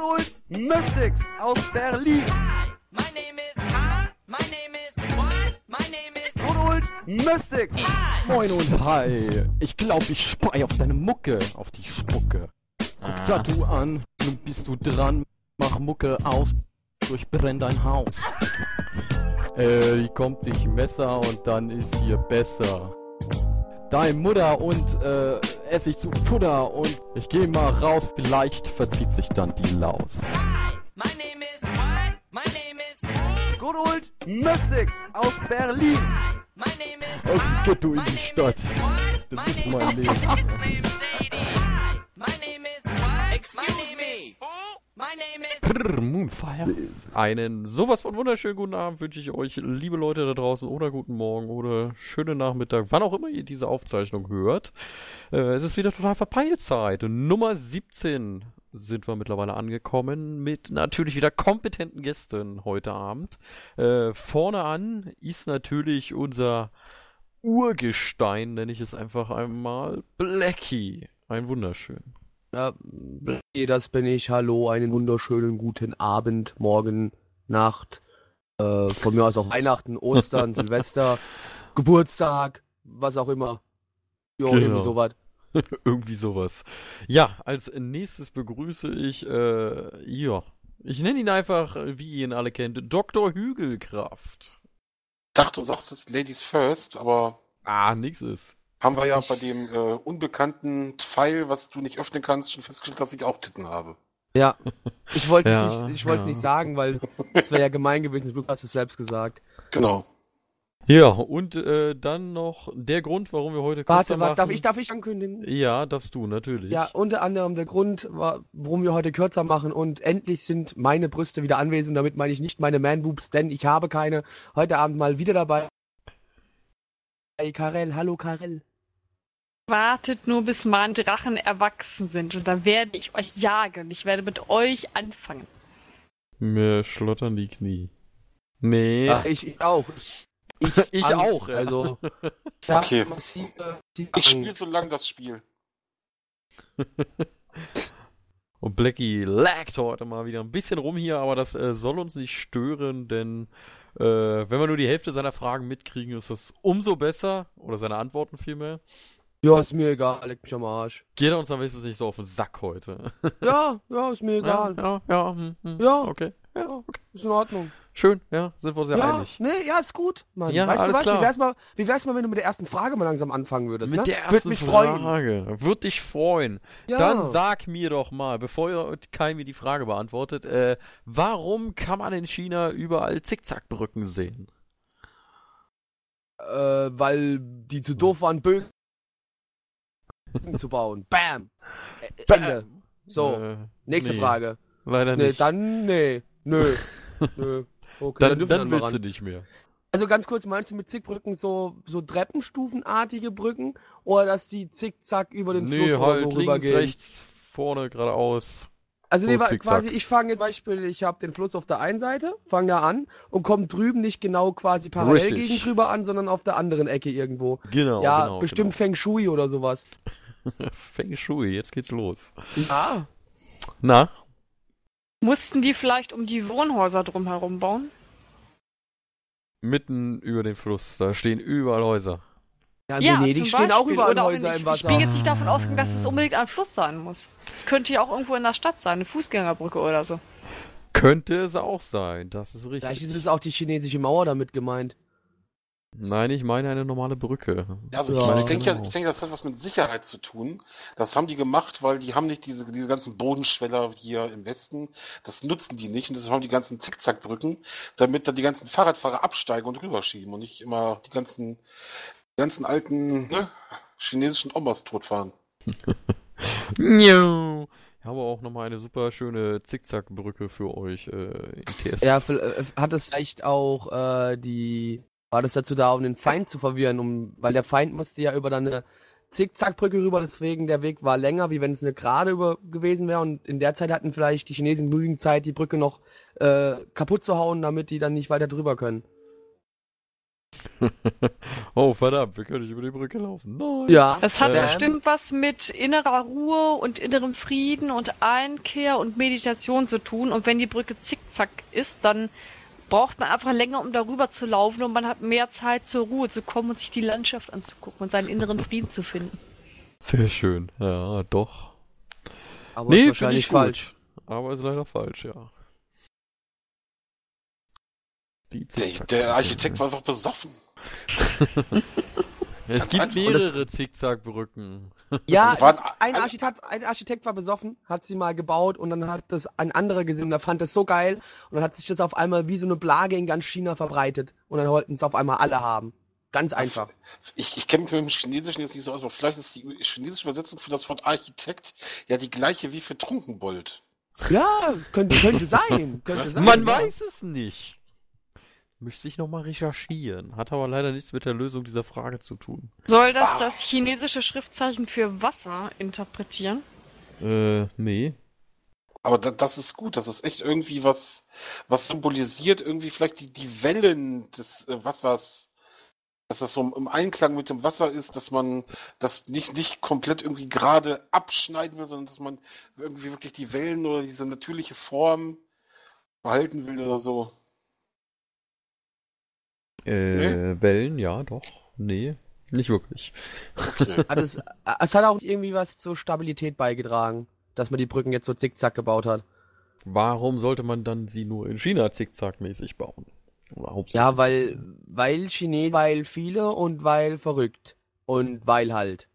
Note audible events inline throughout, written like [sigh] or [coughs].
Old Mystics aus Berlin. My name is Hi. My name is what? My name is Mystics. Hi. Moin und hi. Ich glaub, ich spei auf deine Mucke, auf die Spucke. Guck Tattoo an, nun bist du dran. Mach Mucke aus, durchbrenn dein Haus. Äh, die kommt dich Messer und dann ist hier besser. Dein Mutter und äh, Essig zu Futter und ich geh mal raus, vielleicht verzieht sich dann die Laus. Hi. My name is what? My name is Good old Mystics aus Berlin. My name is Aus dem Ghetto in die Stadt. Das ist mein Leben. Hi. My name is what? Excuse me. My name is Brrr, Moonfire. Einen sowas von wunderschönen guten Abend wünsche ich euch, liebe Leute da draußen, oder guten Morgen oder schönen Nachmittag, wann auch immer ihr diese Aufzeichnung hört. Äh, es ist wieder total Verpeilzeit. Nummer 17 sind wir mittlerweile angekommen mit natürlich wieder kompetenten Gästen heute Abend. Äh, vorne an ist natürlich unser Urgestein, nenne ich es einfach einmal, Blackie. Ein wunderschön. Ja, das bin ich. Hallo, einen wunderschönen guten Abend, Morgen, Nacht. Äh, von mir aus auch Weihnachten, Ostern, [laughs] Silvester, Geburtstag, was auch immer. Jo, Genau. irgendwie sowas. [laughs] Irgendwie sowas. Ja, als nächstes begrüße ich, äh, ja, ich nenne ihn einfach, wie ihr ihn alle kennt, Dr. Hügelkraft. dachte, du sagst jetzt Ladies First, aber Ah, nix ist. Haben wir ja bei dem äh, unbekannten Pfeil, was du nicht öffnen kannst, schon festgestellt, dass ich auch Titten habe. Ja, ich wollte es Ja, nicht, ich wollte es ja. nicht sagen, weil es wäre ja gemein gewesen. Du hast es selbst gesagt. Genau. Ja, und äh, dann noch der Grund, warum wir heute kürzer Warte, warte, darf ich, darf ich ankündigen? Ja, darfst du, natürlich. Ja, unter anderem der Grund, wa- warum wir heute kürzer machen und endlich sind meine Brüste wieder anwesend. Damit meine ich nicht meine Man-Boobs, denn ich habe keine. Heute Abend mal wieder dabei. Hey Karel, hallo Karel. Wartet nur, bis meine Drachen erwachsen sind und dann werde ich euch jagen. Ich werde mit euch anfangen. Mir schlottern die Knie. Nee. Ach, ich, ich auch. Ich, [laughs] Ich auch. Also, [laughs] ich Okay. massive, massive Ich spiele so lang das Spiel. [laughs] Und Blackie laggt heute mal wieder ein bisschen rum hier, aber das äh, soll uns nicht stören, denn äh, wenn wir nur die Hälfte seiner Fragen mitkriegen, ist das umso besser. Oder seine Antworten vielmehr. Ja, ist mir egal, leck mich am Arsch. Geht uns am wenigstens nicht so auf den Sack heute. [laughs] Ja, ja, ist mir egal. Ja, ja, ja. Hm, hm. Ja. Okay. Ja, okay. Ist in Ordnung. Schön, ja, sind wir uns ja, ja, einig. nee, ja, ist gut, Mann. Ja, weißt alles du was? klar. Wie wär's, mal, wie wär's mal, wenn du mit der ersten Frage mal langsam anfangen würdest? Mit ne? der ersten mich freuen. Frage. Würde dich freuen. Ja. Dann sag mir doch mal, bevor Kai mir die Frage beantwortet, äh, warum kann man in China überall Zickzackbrücken sehen? Äh, weil die zu doof waren, Bögen [laughs] zu bauen. Bam! Ä- Ende. So, Äh, nächste nee, Frage. Leider Nee, nicht. dann, nee. Nö. [laughs] Nö. Okay, dann, dann mal willst ran. du nicht mehr. Also ganz kurz, meinst du mit Zickbrücken so, so Treppenstufenartige Brücken? Oder dass die zickzack über den Nee, Fluss oder halt so links, rübergehen? rechts, vorne, geradeaus. Also so nee, quasi, ich fange Beispiel, ich habe den Fluss auf der einen Seite, fange da an und komme drüben nicht genau quasi parallel Richtig. gegen drüber an, sondern auf der anderen Ecke irgendwo. Genau, ja, genau. bestimmt Feng Shui oder sowas. Genau. [laughs] Feng Shui, jetzt geht's los. Ja. Na? Mussten die vielleicht um die Wohnhäuser drumherum bauen? Mitten über den Fluss, da stehen überall Häuser. Ja, in ja, Venedig stehen auch Beispiel. überall Oder auch Häuser in, im Wasser. Ich bin jetzt nicht davon ausgegangen, dass es unbedingt ein Fluss sein muss. Es könnte ja auch irgendwo in der Stadt sein, eine Fußgängerbrücke oder so. Könnte es auch sein, das ist Vielleicht richtig. ist es auch die chinesische Mauer damit gemeint. Nein, ich meine eine normale Brücke. Also Ja, ich, ich denke, genau. ich denke, das hat was mit Sicherheit zu tun. Das haben die gemacht, weil die haben nicht diese, diese ganzen Bodenschweller hier im Westen. Das nutzen die nicht und deshalb haben die ganzen Zickzackbrücken, damit da die ganzen Fahrradfahrer absteigen und rüberschieben und nicht immer die ganzen, ganzen alten ne, chinesischen Omas totfahren. Nju. Ich habe auch nochmal eine super schöne Zickzackbrücke für euch äh, in TS. Ja, äh, hat es vielleicht auch äh, die. War das dazu da, um den Feind zu verwirren? Um, weil der Feind musste ja über dann eine Zickzackbrücke rüber, deswegen der Weg war länger, wie wenn es eine gerade über gewesen wäre. Und in der Zeit hatten vielleicht die Chinesen genügend Zeit, die Brücke noch äh, kaputt zu hauen, damit die dann nicht weiter drüber können. [laughs] oh, verdammt, wir können nicht über die Brücke laufen. Nein. Ja. Das hat Ähm. bestimmt was mit innerer Ruhe und innerem Frieden und Einkehr und Meditation zu tun. Und wenn die Brücke zickzack ist, dann braucht man einfach länger, um darüber zu laufen und man hat mehr Zeit zur Ruhe zu kommen und sich die Landschaft anzugucken und seinen inneren [laughs] Frieden zu finden. Sehr schön. Ja, doch. Aber nee, ist finde wahrscheinlich ich falsch. Gut. Aber ist leider falsch, ja. Die Der, der Architekt war einfach besoffen. [laughs] Es gibt mehrere Zickzackbrücken. Ja, Das es, ein, Architekt, ein Architekt war besoffen, hat sie mal gebaut und dann hat das ein anderer gesehen und der fand das so geil und dann hat sich das auf einmal wie so eine Plage in ganz China verbreitet und dann wollten es auf einmal alle haben. Ganz einfach. Ich, ich kenne mich mit dem Chinesischen jetzt nicht so aus, aber vielleicht ist die chinesische Übersetzung für das Wort Architekt ja die gleiche wie für Trunkenbold. Ja, könnte, könnte sein. Könnte sein. Man ja. weiß es nicht. Müsste ich nochmal recherchieren. Hat aber leider nichts mit der Lösung dieser Frage zu tun. Soll das das chinesische Schriftzeichen für Wasser interpretieren? Äh, nee. Aber da, das ist gut, das ist echt irgendwie was, was symbolisiert irgendwie vielleicht die, die Wellen des äh, Wassers, dass das so im, im Einklang mit dem Wasser ist, dass man das nicht, nicht komplett irgendwie gerade abschneiden will, sondern dass man irgendwie wirklich die Wellen oder diese natürliche Form behalten will oder so. Äh, Wellen, ja, doch. Nee, nicht wirklich. Okay. [laughs] Hat es, es hat auch irgendwie was zur Stabilität beigetragen, dass man die Brücken jetzt so zickzack gebaut hat. Warum sollte man dann sie nur in China zickzackmäßig bauen? Ja, weil, weil Chinesen, weil viele und weil verrückt. Und weil halt.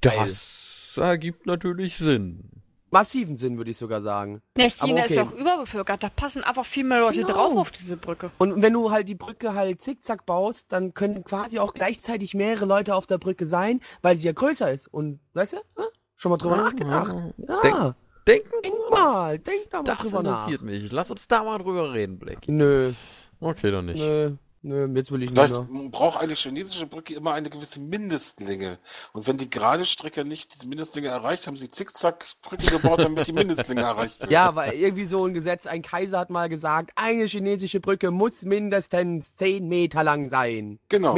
Das ergibt natürlich Sinn. Massiven Sinn, würde ich sogar sagen. Ja, China Aber ist ja okay. auch überbevölkert. Da passen einfach viel mehr Leute Genau. drauf auf diese Brücke. Und wenn du halt die Brücke halt zickzack baust, dann können quasi auch gleichzeitig mehrere Leute auf der Brücke sein, weil sie ja größer ist. Und, weißt du, hm? schon mal drüber nachgedacht. Ja, Denken denk mal, denk da mal Das drüber nach. interessiert mich. Lass uns da mal drüber reden, Blick. Nö, Okay, dann nicht. nö, nö, jetzt will ich nicht Vielleicht mehr. braucht eine chinesische Brücke immer eine gewisse Mindestlänge. Und wenn die gerade Strecke nicht diese Mindestlänge erreicht, haben sie Zickzack-Brücke gebaut, damit die Mindestlänge erreicht [laughs] wird. Ja, weil irgendwie so ein Gesetz, ein Kaiser hat mal gesagt, eine chinesische Brücke muss mindestens 10 Meter lang sein. Genau.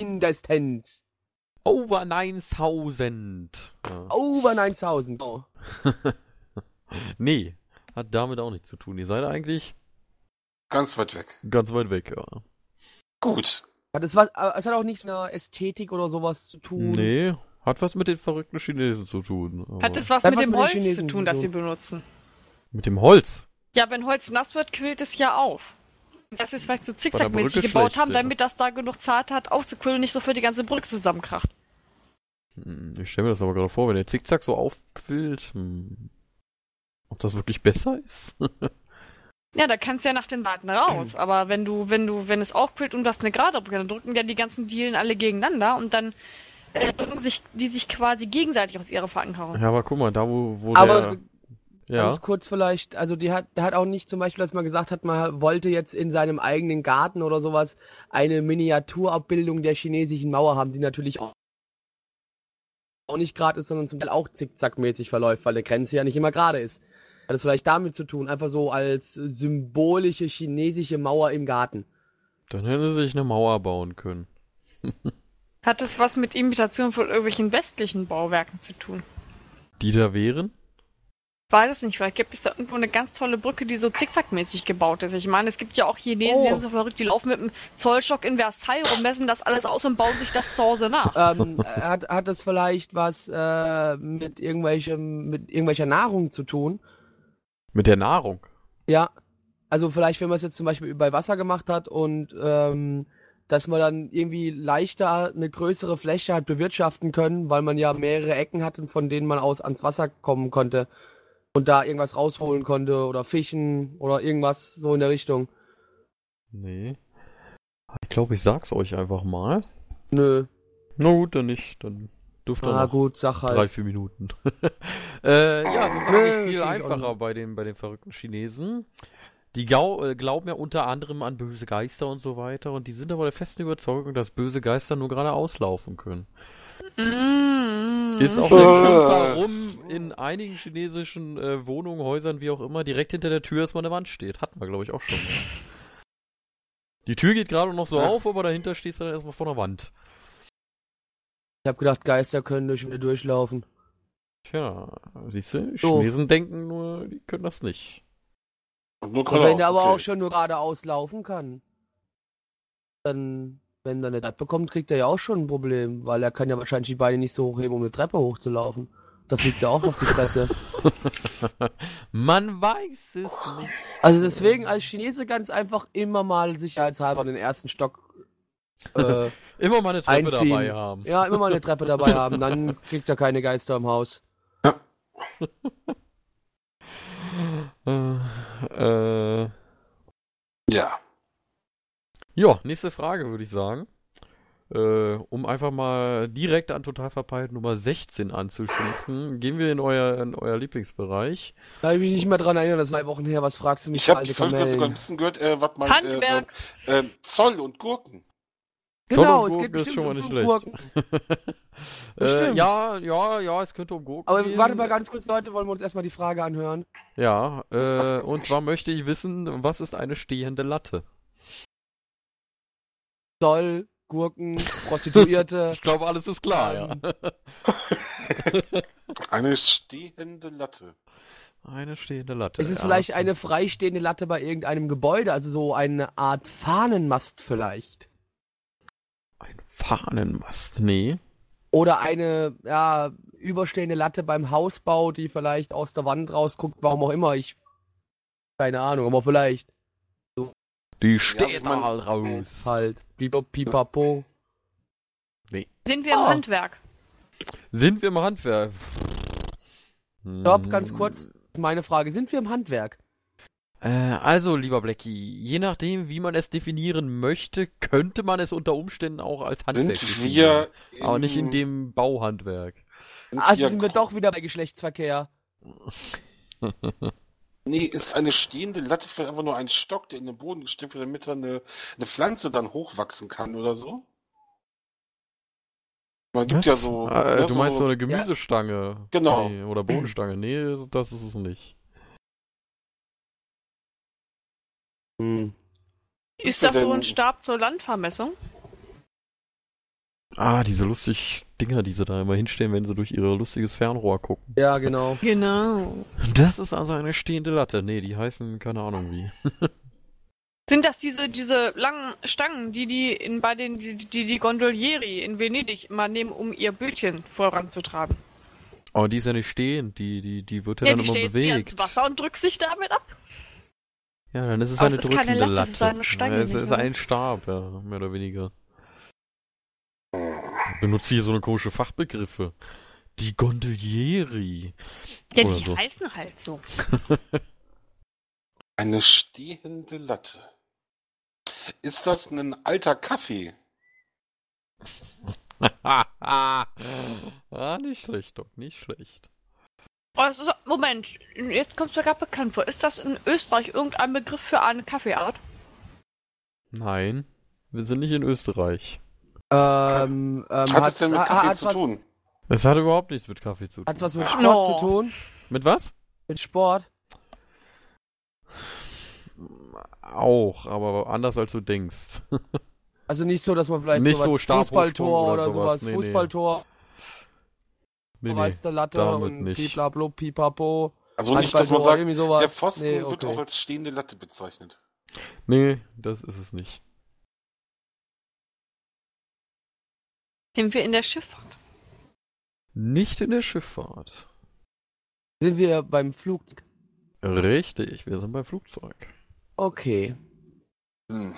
Mindestens. Over 9000. Ja. Over 9000. Oh. [laughs] Nee, hat damit auch nichts zu tun. Ihr seid eigentlich Ganz weit weg. ganz weit weg, ja. Gut. Hat es, was, äh, es hat auch nichts mit einer Ästhetik oder sowas zu tun. Nee, hat was mit den verrückten Chinesen zu tun. aber- Hat es was Hat mit was dem mit Holz zu tun, das sie benutzen? Mit dem Holz. Ja, wenn Holz nass wird, quillt es ja auf. Das ist vielleicht so zickzackmäßig gebaut schlecht, haben, ja. damit das da genug Zeit hat, aufzuquillen und nicht so für die ganze Brücke zusammenkracht. Hm, Ich stelle mir das aber gerade vor, wenn der Zickzack so aufquillt. Hm. Ob das wirklich besser ist? [laughs] Ja, da kannst du ja nach den Seiten raus. Aber wenn du, wenn du, wenn es aufquillt und du hast eine gerade Brücke, dann drücken ja die ganzen Dielen alle gegeneinander und dann äh, drücken sich die sich quasi gegenseitig aus ihrer Verankerung. ja, aber guck mal, da wo, wo Aber der. Ja. ganz kurz vielleicht, also die hat, der hat auch nicht zum Beispiel, dass man gesagt hat, man wollte jetzt in seinem eigenen Garten oder sowas eine Miniaturabbildung der chinesischen Mauer haben, die natürlich auch auch nicht gerade ist, sondern zum Teil auch zickzackmäßig verläuft, weil der Grenze ja nicht immer gerade ist. Hat das vielleicht damit zu tun, einfach so als symbolische chinesische Mauer im Garten. Dann hätte sie sich eine Mauer bauen können. [laughs] Hat es was mit Imitation von irgendwelchen westlichen Bauwerken zu tun? Die da wären? Ich weiß es nicht, vielleicht gibt es da irgendwo eine ganz tolle Brücke, die so zickzackmäßig gebaut ist. Ich meine, es gibt ja auch Chinesen, die Oh. sind so verrückt, die laufen mit einem Zollstock in Versailles rum, messen das alles aus und bauen sich das zu Hause nach. [laughs] ähm, hat, hat das vielleicht was äh, mit irgendwelchem, mit irgendwelcher Nahrung zu tun? Mit der Nahrung. Ja, also vielleicht, wenn man es jetzt zum Beispiel bei Wasser gemacht hat und ähm, dass man dann irgendwie leichter eine größere Fläche hat bewirtschaften können, weil man ja mehrere Ecken hatte, von denen man aus ans Wasser kommen konnte und da irgendwas rausholen konnte oder fischen oder irgendwas so in der Richtung. Nee. Ich glaube, ich sag's euch einfach mal. Nö, Na gut, dann nicht. Dann dürft ihr na noch gut, sag halt. drei, vier Minuten. [laughs] äh, ja, es ist eigentlich viel einfacher bei den, bei den verrückten Chinesen. Die Gau äh, glauben ja unter anderem an böse Geister und so weiter und die sind aber der festen Überzeugung, dass böse Geister nur gerade auslaufen können. Mm. Ist auch der Grund, warum in einigen chinesischen äh, Wohnungen, Häusern, wie auch immer, direkt hinter der Tür erstmal eine Wand steht. Hatten wir, glaube ich, auch schon. Die Tür geht gerade noch so Ja. auf, aber dahinter stehst du dann erstmal vor der Wand. Ich habe gedacht, Geister können durch wieder durchlaufen. Tja, siehst du. Chinesen denken nur, die können das nicht. Und nur Und wenn geradeaus, der aber okay. auch schon nur geradeaus laufen kann, dann, wenn er eine Treppe bekommt, kriegt er ja auch schon ein Problem, weil er kann ja wahrscheinlich die Beine nicht so hochheben, um eine Treppe hochzulaufen. Da fliegt er auch auf die Fresse. [laughs] Man weiß es nicht. Also deswegen als Chinese ganz einfach immer mal sicherheitshalber den ersten Stock [laughs] äh, Immer mal eine Treppe einziehen. dabei haben. Ja, immer mal eine Treppe dabei [laughs] haben, dann kriegt er keine Geister im Haus. [laughs] Äh, äh, Ja. ja, nächste Frage würde ich sagen. Äh, um einfach mal direkt an Total Verpeilt Nummer 16 anzuschließen, gehen wir in euer, in euer Lieblingsbereich. Da habe ich mich nicht mehr dran erinnert, das ist zwei Wochen her. Was fragst du mich Ich habe sogar ein bisschen gehört, äh, was man. Handwerk. äh, äh, Zoll und Gurken. Genau, es geht Gurken ist bestimmt schon mal um nicht schlecht. [laughs] äh, Bestimmt. ja, ja, ja, es könnte um Gurken Aber gehen. warte mal ganz kurz, Leute, wollen wir uns erstmal die Frage anhören? Ja, äh, und zwar möchte ich wissen, was ist eine stehende Latte? Zoll, Gurken, Prostituierte. [laughs] Ich glaube, alles ist klar, ja. [laughs] Eine stehende Latte. Eine stehende Latte. es ist ja. vielleicht eine freistehende Latte bei irgendeinem Gebäude, also so eine Art Fahnenmast vielleicht. Ein Fahnenmast, nee. Oder eine, ja, überstehende Latte beim Hausbau, die vielleicht aus der Wand rausguckt, warum auch immer. Ich. Keine Ahnung, aber vielleicht Die steht da halt raus. halt. Pipapo. Sind wir im Ah. Handwerk? Sind wir im Handwerk? Stopp, ganz kurz. Meine Frage, sind wir im Handwerk? Äh, also, lieber Blackie, je nachdem, wie man es definieren möchte, könnte man es unter Umständen auch als Handwerk Sind definieren. wir. Aber nicht in dem Bauhandwerk. Sind Also wir sind wir doch wieder bei Geschlechtsverkehr. [laughs] Nee, ist eine stehende Latte vielleicht einfach nur ein Stock, der in den Boden gesteckt wird, damit da eine, eine Pflanze dann hochwachsen kann oder so? Man gibt ja so. Äh, ja, du meinst so eine Gemüsestange? Genau. Nee, oder Bodenstange? Nee, das ist es nicht. Hm. Ist das so ein Stab zur Landvermessung? Ah, diese lustig Dinger, die sie da immer hinstellen, wenn sie durch ihr lustiges Fernrohr gucken. Ja, genau. [laughs] Genau. Das ist also eine stehende Latte. Nee, die heißen keine Ahnung wie. [laughs] Sind das diese, diese langen Stangen, die die in, bei den, die, die die Gondolieri in Venedig immer nehmen, um ihr Bötchen voranzutragen? Aber die ist ja nicht stehend, die, die, die wird ja, Ja, dann die immer bewegt. ins Wasser und drückt sich damit ab. Ja, dann ist es eine ist keine drückende Latte, Latte. es ist eine Stange, ja, es ist ein Stab, ja, mehr oder weniger. Benutzt hier so eine komische Fachbegriffe. Die Gondolieri. Ja, Oder die so. heißen halt so. [laughs] Eine stehende Latte. Ist das ein alter Kaffee? [laughs] ah, nicht schlecht, Doc, nicht schlecht. Oh, ist, Moment, jetzt kommt es mir gerade bekannt vor. Ist das in Österreich irgendein Begriff für eine Kaffeeart? Nein, wir sind nicht in Österreich. Ähm, ähm, Hat es denn mit Kaffee hat's zu was, tun? Es hat überhaupt nichts mit Kaffee zu tun. Hat's was mit. Sport No. zu tun? Mit was? Mit Sport? Auch, aber anders als du denkst. Also nicht so, dass man vielleicht Nicht so Stabhochsprung Fußballtor oder oder sowas. nee. Fußballtor, Nee, nee. du, Latte damit und nicht. piblablo, pipapo. Also nicht, dass man sagt, der Pfosten Nee, wird okay. auch als stehende Latte bezeichnet. Nee, das ist es nicht. Sind wir in der Schifffahrt? Nicht in der Schifffahrt. Sind wir beim Flugzeug? Richtig, wir sind beim Flugzeug. Okay. Hm.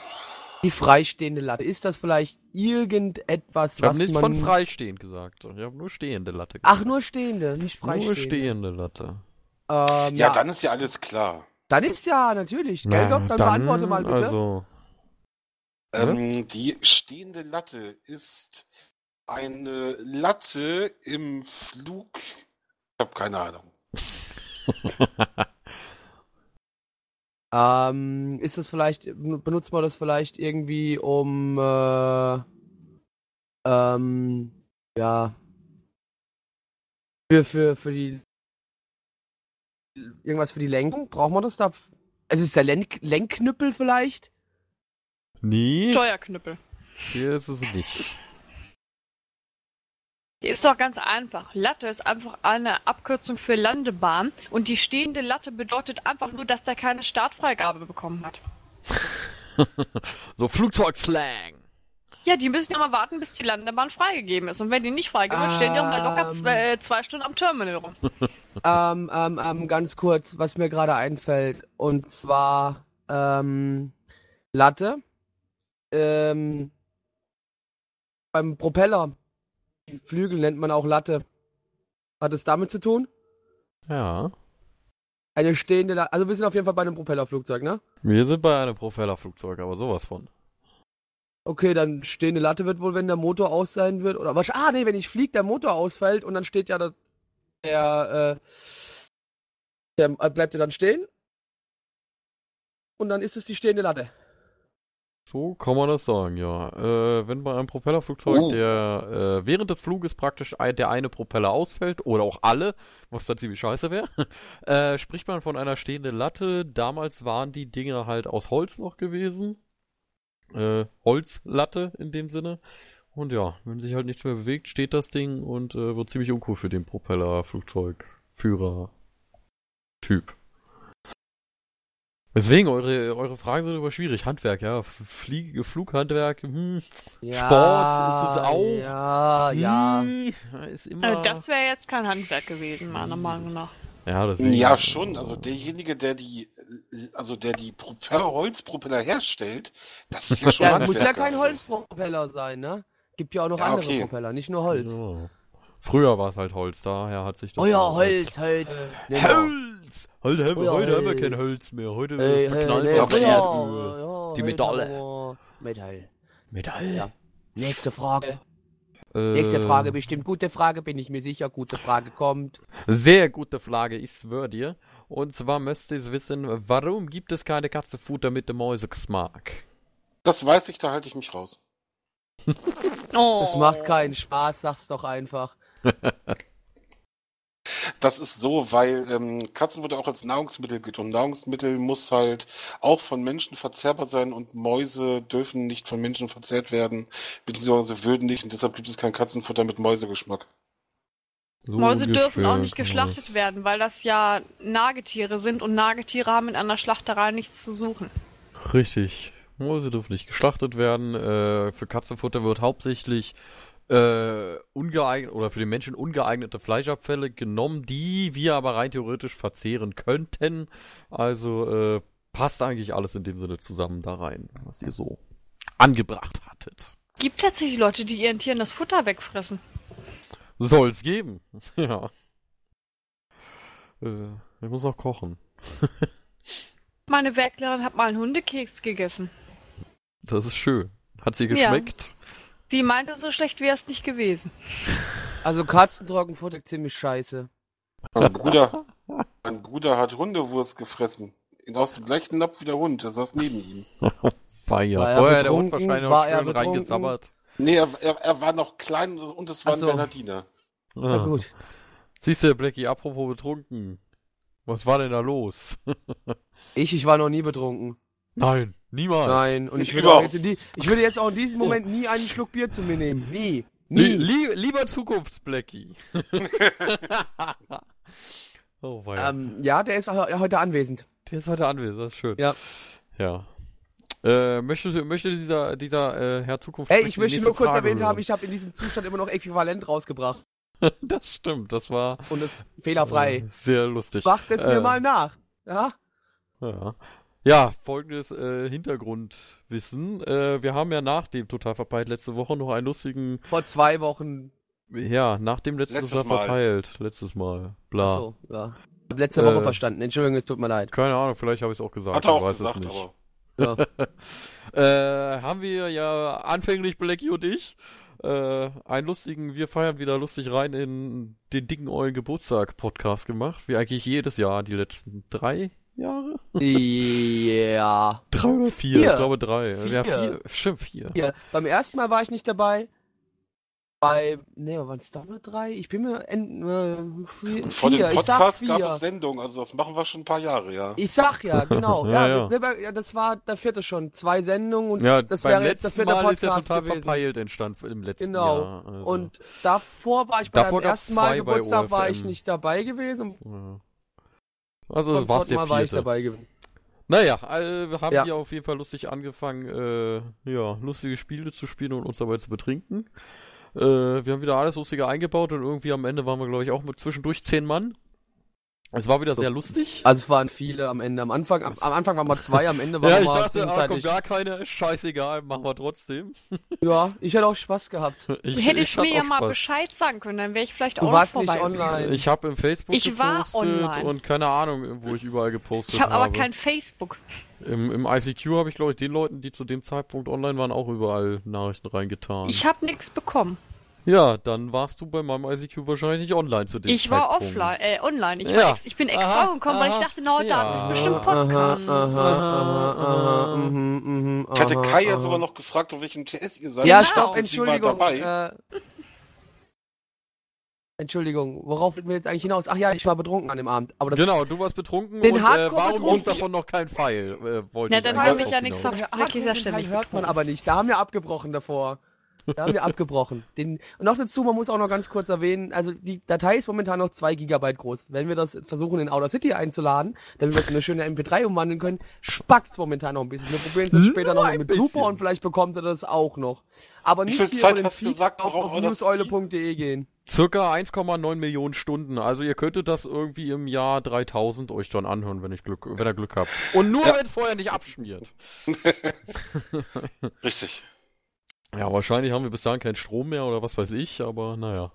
Die freistehende Latte. Ist das vielleicht irgendetwas, Ich habe was nichts man... von freistehend gesagt. Ich habe nur stehende Latte Ach, gesagt. nur stehende, nicht freistehende. Nur stehende Latte. Ähm, Ja, ja, dann ist ja alles klar. dann ist ja natürlich. Gell, Doc? Dann, beantworte mal bitte. Also, Ähm, die stehende Latte ist eine Latte im Flug. Ich habe keine Ahnung. [laughs] Ähm, ist das vielleicht, benutzt man das vielleicht irgendwie um, äh, ähm, ja, für, für, für die, irgendwas für die Lenkung? Braucht man das da? Also ist der Lenk Lenkknüppel vielleicht? Nee, Steuerknüppel. hier ist es nicht. Die ist doch ganz einfach. Latte ist einfach eine Abkürzung für Landebahn und die stehende Latte bedeutet einfach nur, dass der keine Startfreigabe bekommen hat. [laughs] So Flugzeugslang. Ja, die müssen ja mal warten, bis die Landebahn freigegeben ist. Und wenn die nicht freigegeben wird, stehen die auch mal locker Ähm. zwei, äh, zwei Stunden am Terminal rum. [laughs] Ähm, ähm, ähm, ganz kurz, was mir gerade einfällt. Und zwar, ähm, Latte. Ähm, beim Propeller. Die Flügel nennt man auch Latte. Hat es damit zu tun? Ja. Eine stehende Latte. Also wir sind auf jeden Fall bei einem Propellerflugzeug, ne? Wir sind bei einem Propellerflugzeug, aber sowas von. Okay, dann stehende Latte wird wohl, wenn der Motor aus sein wird. Oder was? Ah, nee, wenn ich fliege, der Motor ausfällt und dann steht ja der. Der, äh, der äh, bleibt ja dann stehen. Und dann ist es die stehende Latte. So kann man das sagen, ja. Äh, wenn bei einem Propellerflugzeug Oh. der äh, während des Fluges praktisch ein, der eine Propeller ausfällt oder auch alle, was dann ziemlich scheiße wäre, [laughs] äh, spricht man von einer stehenden Latte. Damals waren die Dinger halt aus Holz noch gewesen. Äh, Holzlatte in dem Sinne. Und ja, wenn sich halt nichts mehr bewegt, steht das Ding und äh, wird ziemlich uncool für den Propellerflugzeugführer Typ. Deswegen, eure, eure Fragen sind aber schwierig. Handwerk, ja. Fliege, Flughandwerk, hm. Sport ist es auch. Ja, ja. Hm, ist immer. Also das wäre jetzt kein Handwerk gewesen, meiner Meinung nach. ja, deswegen, Ja, schon. Also derjenige, der die, also der die Propeller, Holzpropeller herstellt, das ist ja [laughs] schon Ja, muss ja kein. Holzpropeller sein, ne? Gibt ja auch noch Ja, andere okay. Propeller, nicht nur Holz. Ja. Früher war es halt Holz, daher hat sich das. Oh ja, so als- Holz, halt. Nee, Holz! Heute, haben, Oh ja, heute haben wir kein Holz mehr. Heute Ey, verknallen hey, wir ja, Die hey, Metalle. aber- Metall. Metall. Ja. Nächste Frage. Äh, Nächste Frage, bestimmt gute Frage, bin ich mir sicher. Gute Frage kommt. Sehr gute Frage, ich schwör dir. Und zwar müsst ihr wissen, warum gibt es keine Katzenfutter mit dem Mäusegeschmack? Das weiß ich, da halte ich mich raus. Oh. [laughs] Es macht keinen Spaß, sag's doch einfach. [laughs] Das ist so, weil ähm, Katzenfutter auch als Nahrungsmittel gilt und Nahrungsmittel muss halt auch von Menschen verzehrbar sein und Mäuse dürfen nicht von Menschen verzehrt werden, beziehungsweise würden nicht und deshalb gibt es kein Katzenfutter mit Mäusegeschmack. So Mäuse dürfen auch nicht man geschlachtet werden, weil das ja Nagetiere sind und Nagetiere haben in einer Schlachterei nichts zu suchen. Richtig. Mäuse dürfen nicht geschlachtet werden. Äh, für Katzenfutter wird hauptsächlich äh, ungeeignet oder für den Menschen ungeeignete Fleischabfälle genommen, die wir aber rein theoretisch verzehren könnten. Also äh, passt eigentlich alles in dem Sinne zusammen da rein, was ihr so angebracht hattet. Gibt tatsächlich Leute, die ihren Tieren das Futter wegfressen. Soll's geben. [laughs] ja. Äh, ich muss noch kochen. Meine Werklehrerin hat mal einen Hundekeks gegessen. Das ist schön. Hat sie Ja. Sie meinte, so schlecht wäre es nicht gewesen. Also Katzentrockenfutter ziemlich scheiße. Mein Bruder, mein Bruder hat Hundewurst gefressen. Aus dem gleichen Napf wie der Hund, der saß neben ihm. Feier. War er Vorher der Hund betrunken? wahrscheinlich War noch er schön betrunken? reingesabbert. Nee, er, er, er war noch klein und es war Ach ein so. Bernhardiner. Na Ah. gut. Siehst du, Blackie, apropos betrunken. Was war denn da los? [laughs] Ich, ich war noch nie betrunken. Nein, niemals. Nein, und ich würde, Überhaupt. auch jetzt in die, ich würde jetzt auch in diesem Moment nie einen Schluck Bier zu mir nehmen. Nie. Nie. lie lieber Zukunftsblackie. [laughs] oh, weia. Ähm, ja, der ist he- heute anwesend. Der ist heute anwesend, das ist schön. Ja. Ja. Äh, möchte, möchte dieser, dieser äh, Herr Zukunft Ey, ich möchte nur kurz erwähnt haben, ich habe in diesem Zustand immer noch Äquivalent rausgebracht. [laughs] Das stimmt, das war Und das fehlerfrei. äh, sehr lustig. Macht es Äh, mir mal nach. Ja? Ja. Ja, folgendes äh, Hintergrundwissen. Äh, wir haben ja nach dem Total verpeilt letzte Woche noch einen lustigen, Vor zwei Wochen. ja, nach dem letzten Letztes Total Mal. verpeilt, letztes Mal. Bla. So, ja. Hab letzte Äh. Woche verstanden. Entschuldigung, es tut mir leid. Keine Ahnung, vielleicht habe ich es auch gesagt, Hat er ich auch weiß gesagt, es nicht. aber Ja. [laughs] Äh, haben wir ja anfänglich Blackie und ich äh, einen lustigen, wir feiern wieder lustig rein in den dicken Eulen Geburtstag Podcast gemacht, wie eigentlich jedes Jahr die letzten drei Jahre? ja. Drei oder vier? Vier. Ich glaube drei. Ja, Vier. vier. Stimmt, vier. Hier, beim ersten Mal war ich nicht dabei. bei, ne, waren es da nur drei? Ich bin mir, äh, vier, vor dem vier. Podcast gab vier. es Sendungen, also das machen wir schon ein paar Jahre, ja. Ich sag ja, genau. [laughs] Ja, ja, ja. ja, das war der vierte schon. Zwei Sendungen und Ja, das beim wäre jetzt der letzten vierte Mal ist ja Podcast total gewesen. verpeilt entstanden im letzten Genau. Jahr. Also. Und davor war ich bei Davor gab's ersten Mal bei Geburtstag, war ich nicht dabei gewesen. Ja. Also das war's der Mal war ich vierte. dabei gewesen. Naja, äh, wir haben Ja. hier auf jeden Fall lustig angefangen, äh, ja, lustige Spiele zu spielen und uns dabei zu betrinken. Äh, wir haben wieder alles Lustige eingebaut und irgendwie am Ende waren wir, glaube ich, auch mit zwischendurch zehn Mann. Es war wieder sehr lustig. Also es waren viele am Ende. Am Anfang, am, am Anfang waren wir zwei, am Ende waren ja, wir ich mal dachte, ah, kommt zwischenzeitlich. gar keine, scheißegal, machen wir trotzdem. [laughs] Ja, ich hätte auch Spaß gehabt. [laughs] Ich, Du hättest ich hab mir ja mal. Bescheid sagen können, dann wäre ich vielleicht Du auch warst vorbei. nicht online. Ich habe im Facebook Ich war gepostet online. und keine Ahnung, wo ich überall gepostet Ich habe habe. aber kein Facebook. Im, Im ICQ habe ich, glaube ich, den Leuten, die zu dem Zeitpunkt online waren, auch überall Nachrichten reingetan. Ich habe nichts bekommen. Ja, dann warst du bei meinem ICQ wahrscheinlich nicht online zu dem Ich war Zeitpunkt. offline, äh, online. Ich, Ja. war ex ich bin extra Aha, gekommen, weil ich aha, dachte, na, ja. da ist bestimmt Aha, Podcast. aha, aha, aha, mhm, mhm, Ich hatte aha, Kai ja aha. sogar noch gefragt, auf welchem TS ihr seid. Ja, Ich Genau. stopp, war Entschuldigung. dabei. Äh, [laughs] Entschuldigung, worauf will wir jetzt eigentlich hinaus? Ach ja, ich war betrunken an dem Abend. Aber das Genau, du warst betrunken Den und äh, Hardcore warum ist davon noch kein Pfeil? Äh, wollte Ja, ich dann eigentlich hab ich ja nichts Hardcore-Teil ständig hört man aber nicht. Da haben wir abgebrochen davor. Da haben wir abgebrochen. Den, und noch dazu, man muss auch noch ganz kurz erwähnen, also die Datei ist momentan noch 2 Gigabyte groß. Wenn wir das versuchen in Outer City einzuladen, damit wir es in eine schöne MP3 umwandeln können, spackt's momentan noch ein bisschen. Wir probieren es jetzt später noch mit bisschen. Super und vielleicht bekommt ihr das auch noch. Aber nicht viel hier Zeit hast Feed gesagt, auf, auf newseule.de gehen. Circa 1,9 Millionen Stunden. Also ihr könntet das irgendwie im Jahr 3000 euch dann anhören, wenn ich Glück, wenn ihr Glück habt. Und nur wenn es vorher nicht abschmiert. [laughs] Richtig. Ja, wahrscheinlich haben wir bis dahin keinen Strom mehr oder was weiß ich, aber naja.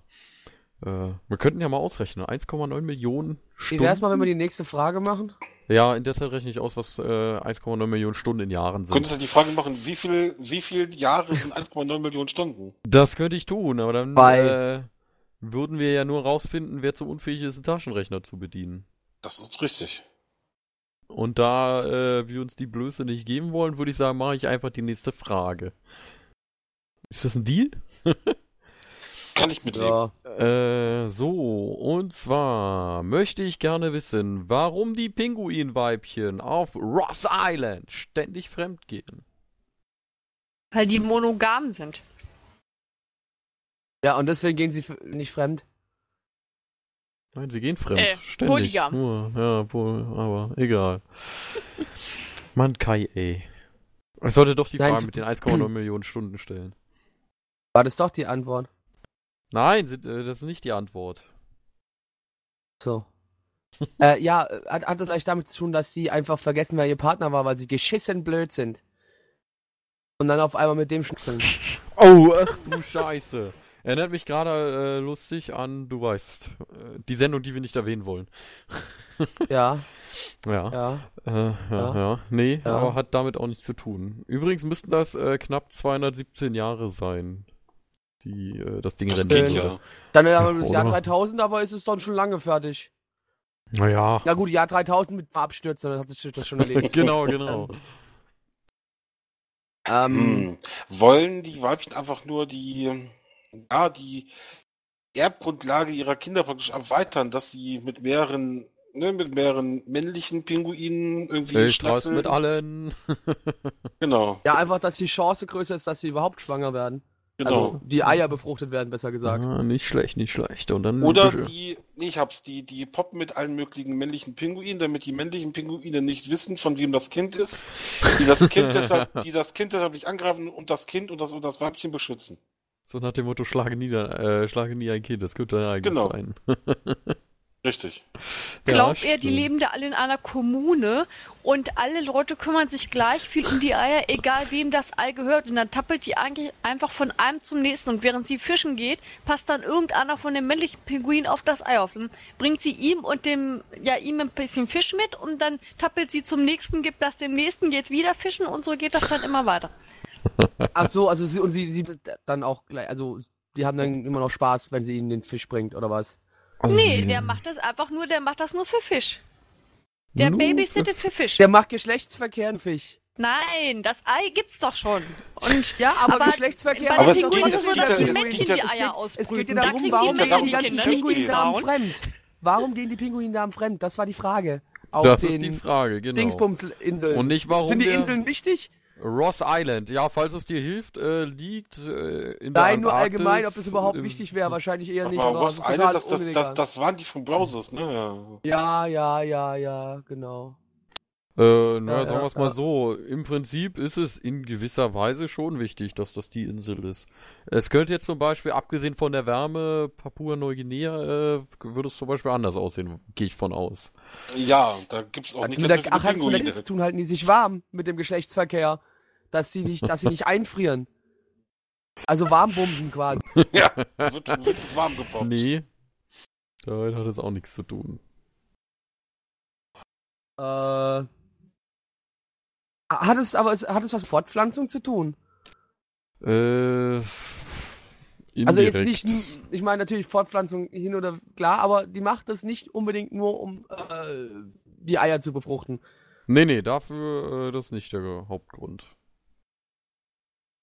Äh, wir könnten ja mal ausrechnen. 1,9 Millionen Wie Stunden. wär's mal, wenn wir die nächste Frage machen? Ja, in der Zeit rechne ich aus, was äh, 1,9 Millionen Stunden in Jahren sind. Könntest du die Frage machen, wie viel, wie viel Jahre sind 1,9 Millionen Stunden? Das könnte ich tun, aber dann Bei- äh, würden wir ja nur rausfinden, wer zu unfähig ist, einen Taschenrechner zu bedienen. Das ist richtig. Und da äh, wir uns die Blöße nicht geben wollen, würde ich sagen, mache ich einfach die nächste Frage. Ist das ein Deal? [laughs] Kann ich mitleben. Ja. Äh, so, und zwar möchte ich gerne wissen, warum die Pinguinweibchen auf Ross Island ständig fremd gehen. Weil die monogam sind. Ja, und deswegen gehen sie nicht fremd. Nein, sie gehen fremd. Äh, ständig. polygam. Nur, ja, pol aber egal. Mann, Kai, ey. Ich sollte doch die Nein, Frage mit den 1,9 Millionen Stunden stellen. War das doch die Antwort? Nein, äh, das ist nicht die Antwort. So. [laughs] äh, ja, äh, hat, hat das vielleicht damit zu tun, dass sie einfach vergessen, wer ihr Partner war, weil sie geschissen blöd sind. Und dann auf einmal mit dem schnickseln. [laughs] Oh, ach du Scheiße. Erinnert mich gerade äh, lustig an, du weißt, äh, die Sendung, die wir nicht erwähnen wollen. [laughs] Ja, Ja. ja. Äh, ja, ja, Ja. Nee, Ja. aber hat damit auch nichts zu tun. Übrigens müssten das äh, knapp 217 Jahre sein. Die, äh, das Ding Das rennen geht würde. ja. Dann haben wir das Jahr Oder? 3000, aber ist es dann schon lange fertig. Naja. Ja gut, Jahr 3000 mit Abstürzen, dann hat sich das schon erledigt. [laughs] genau, genau. [laughs] ähm, Hm. Wollen die Weibchen einfach nur die, ja, die Erbgrundlage ihrer Kinder praktisch erweitern, dass sie mit mehreren, ne, mit mehreren männlichen Pinguinen irgendwie Ich mit allen. [laughs] Genau, Ja, einfach, dass die Chance größer ist, dass sie überhaupt schwanger werden. Genau. Also die Eier befruchtet werden, besser gesagt. Ah, nicht schlecht, nicht schlecht. Und dann Oder die, nee, ich hab's, die, die poppen mit allen möglichen männlichen Pinguinen, damit die männlichen Pinguine nicht wissen, von wem das Kind ist, die das Kind [laughs] deshalb, die das Kind deshalb nicht angreifen und das Kind und das, und das Weibchen beschützen. so nach dem Motto, schlage nie, äh, schlage nie ein Kind, das könnte dann eigentlich Genau. sein. Richtig. [laughs] Glaubt Ja, er, die leben da alle in einer Kommune und alle Leute kümmern sich gleich viel um die Eier, egal wem das Ei gehört. Und dann tappelt die eigentlich einfach von einem zum nächsten. Und während sie fischen geht, passt dann irgendeiner von den männlichen Pinguinen auf das Ei auf. Dann bringt sie ihm und dem, ja, ihm ein bisschen Fisch mit und dann tappelt sie zum nächsten, gibt das dem nächsten, geht wieder fischen und so geht das dann immer weiter. [laughs] Ach so, also sie und sie, sie dann auch gleich, also die haben dann immer noch Spaß, wenn sie ihnen den Fisch bringt, oder was? Also Nee, der macht das einfach nur, der macht das nur für Fisch. Der Nur babysittet für Fisch. Der macht Geschlechtsverkehr ein Fisch. Nein, das Ei gibt's doch schon. Und Ja, aber, Aber Geschlechtsverkehr Aber es geht- ist es so, es dass geht Männchen es geht die Eier Es ausbrüten. geht ja Da darum, warum gehen die Männchen ganzen Pinguindamen fremd? Warum gehen die Pinguindamen fremd? Das war die Frage. Auf das den ist die Frage, genau. Dingsbums-Inseln. Und nicht warum Sind die Inseln wichtig? Ross Island, ja, falls es dir hilft, äh, liegt äh, in der Nein, nur Antarktis, allgemein, ob das überhaupt äh, wichtig wäre. Wahrscheinlich eher nicht. Aber Ross Island, das, das, das, das waren die von Browsers, ne? Ja, ja, ja, ja, genau. Äh, na, Ja, sagen wir es mal so. Im Prinzip ist es in gewisser Weise schon wichtig, dass das die Insel ist. Es könnte jetzt zum Beispiel, abgesehen von der Wärme, Papua-Neuguinea, äh, würde es zum Beispiel anders aussehen, gehe ich von aus. Ja, da gibt's auch Hat's nicht mit ganz der, so ach, viele hat's mit der Pinguine. zu tun, halten die sich warm mit dem Geschlechtsverkehr. Dass sie nicht, dass sie nicht einfrieren. Also warmbumsen quasi. [laughs] Ja, wird, wird sich warm gepoppt. Nee, damit hat es auch nichts zu tun. Äh, hat es aber hat es was mit Fortpflanzung zu tun? Äh, Also jetzt indirekt. nicht, ich meine natürlich Fortpflanzung hin oder klar, aber die macht das nicht unbedingt nur, um äh, die Eier zu befruchten. Nee, nee, dafür, äh, das ist nicht der Hauptgrund.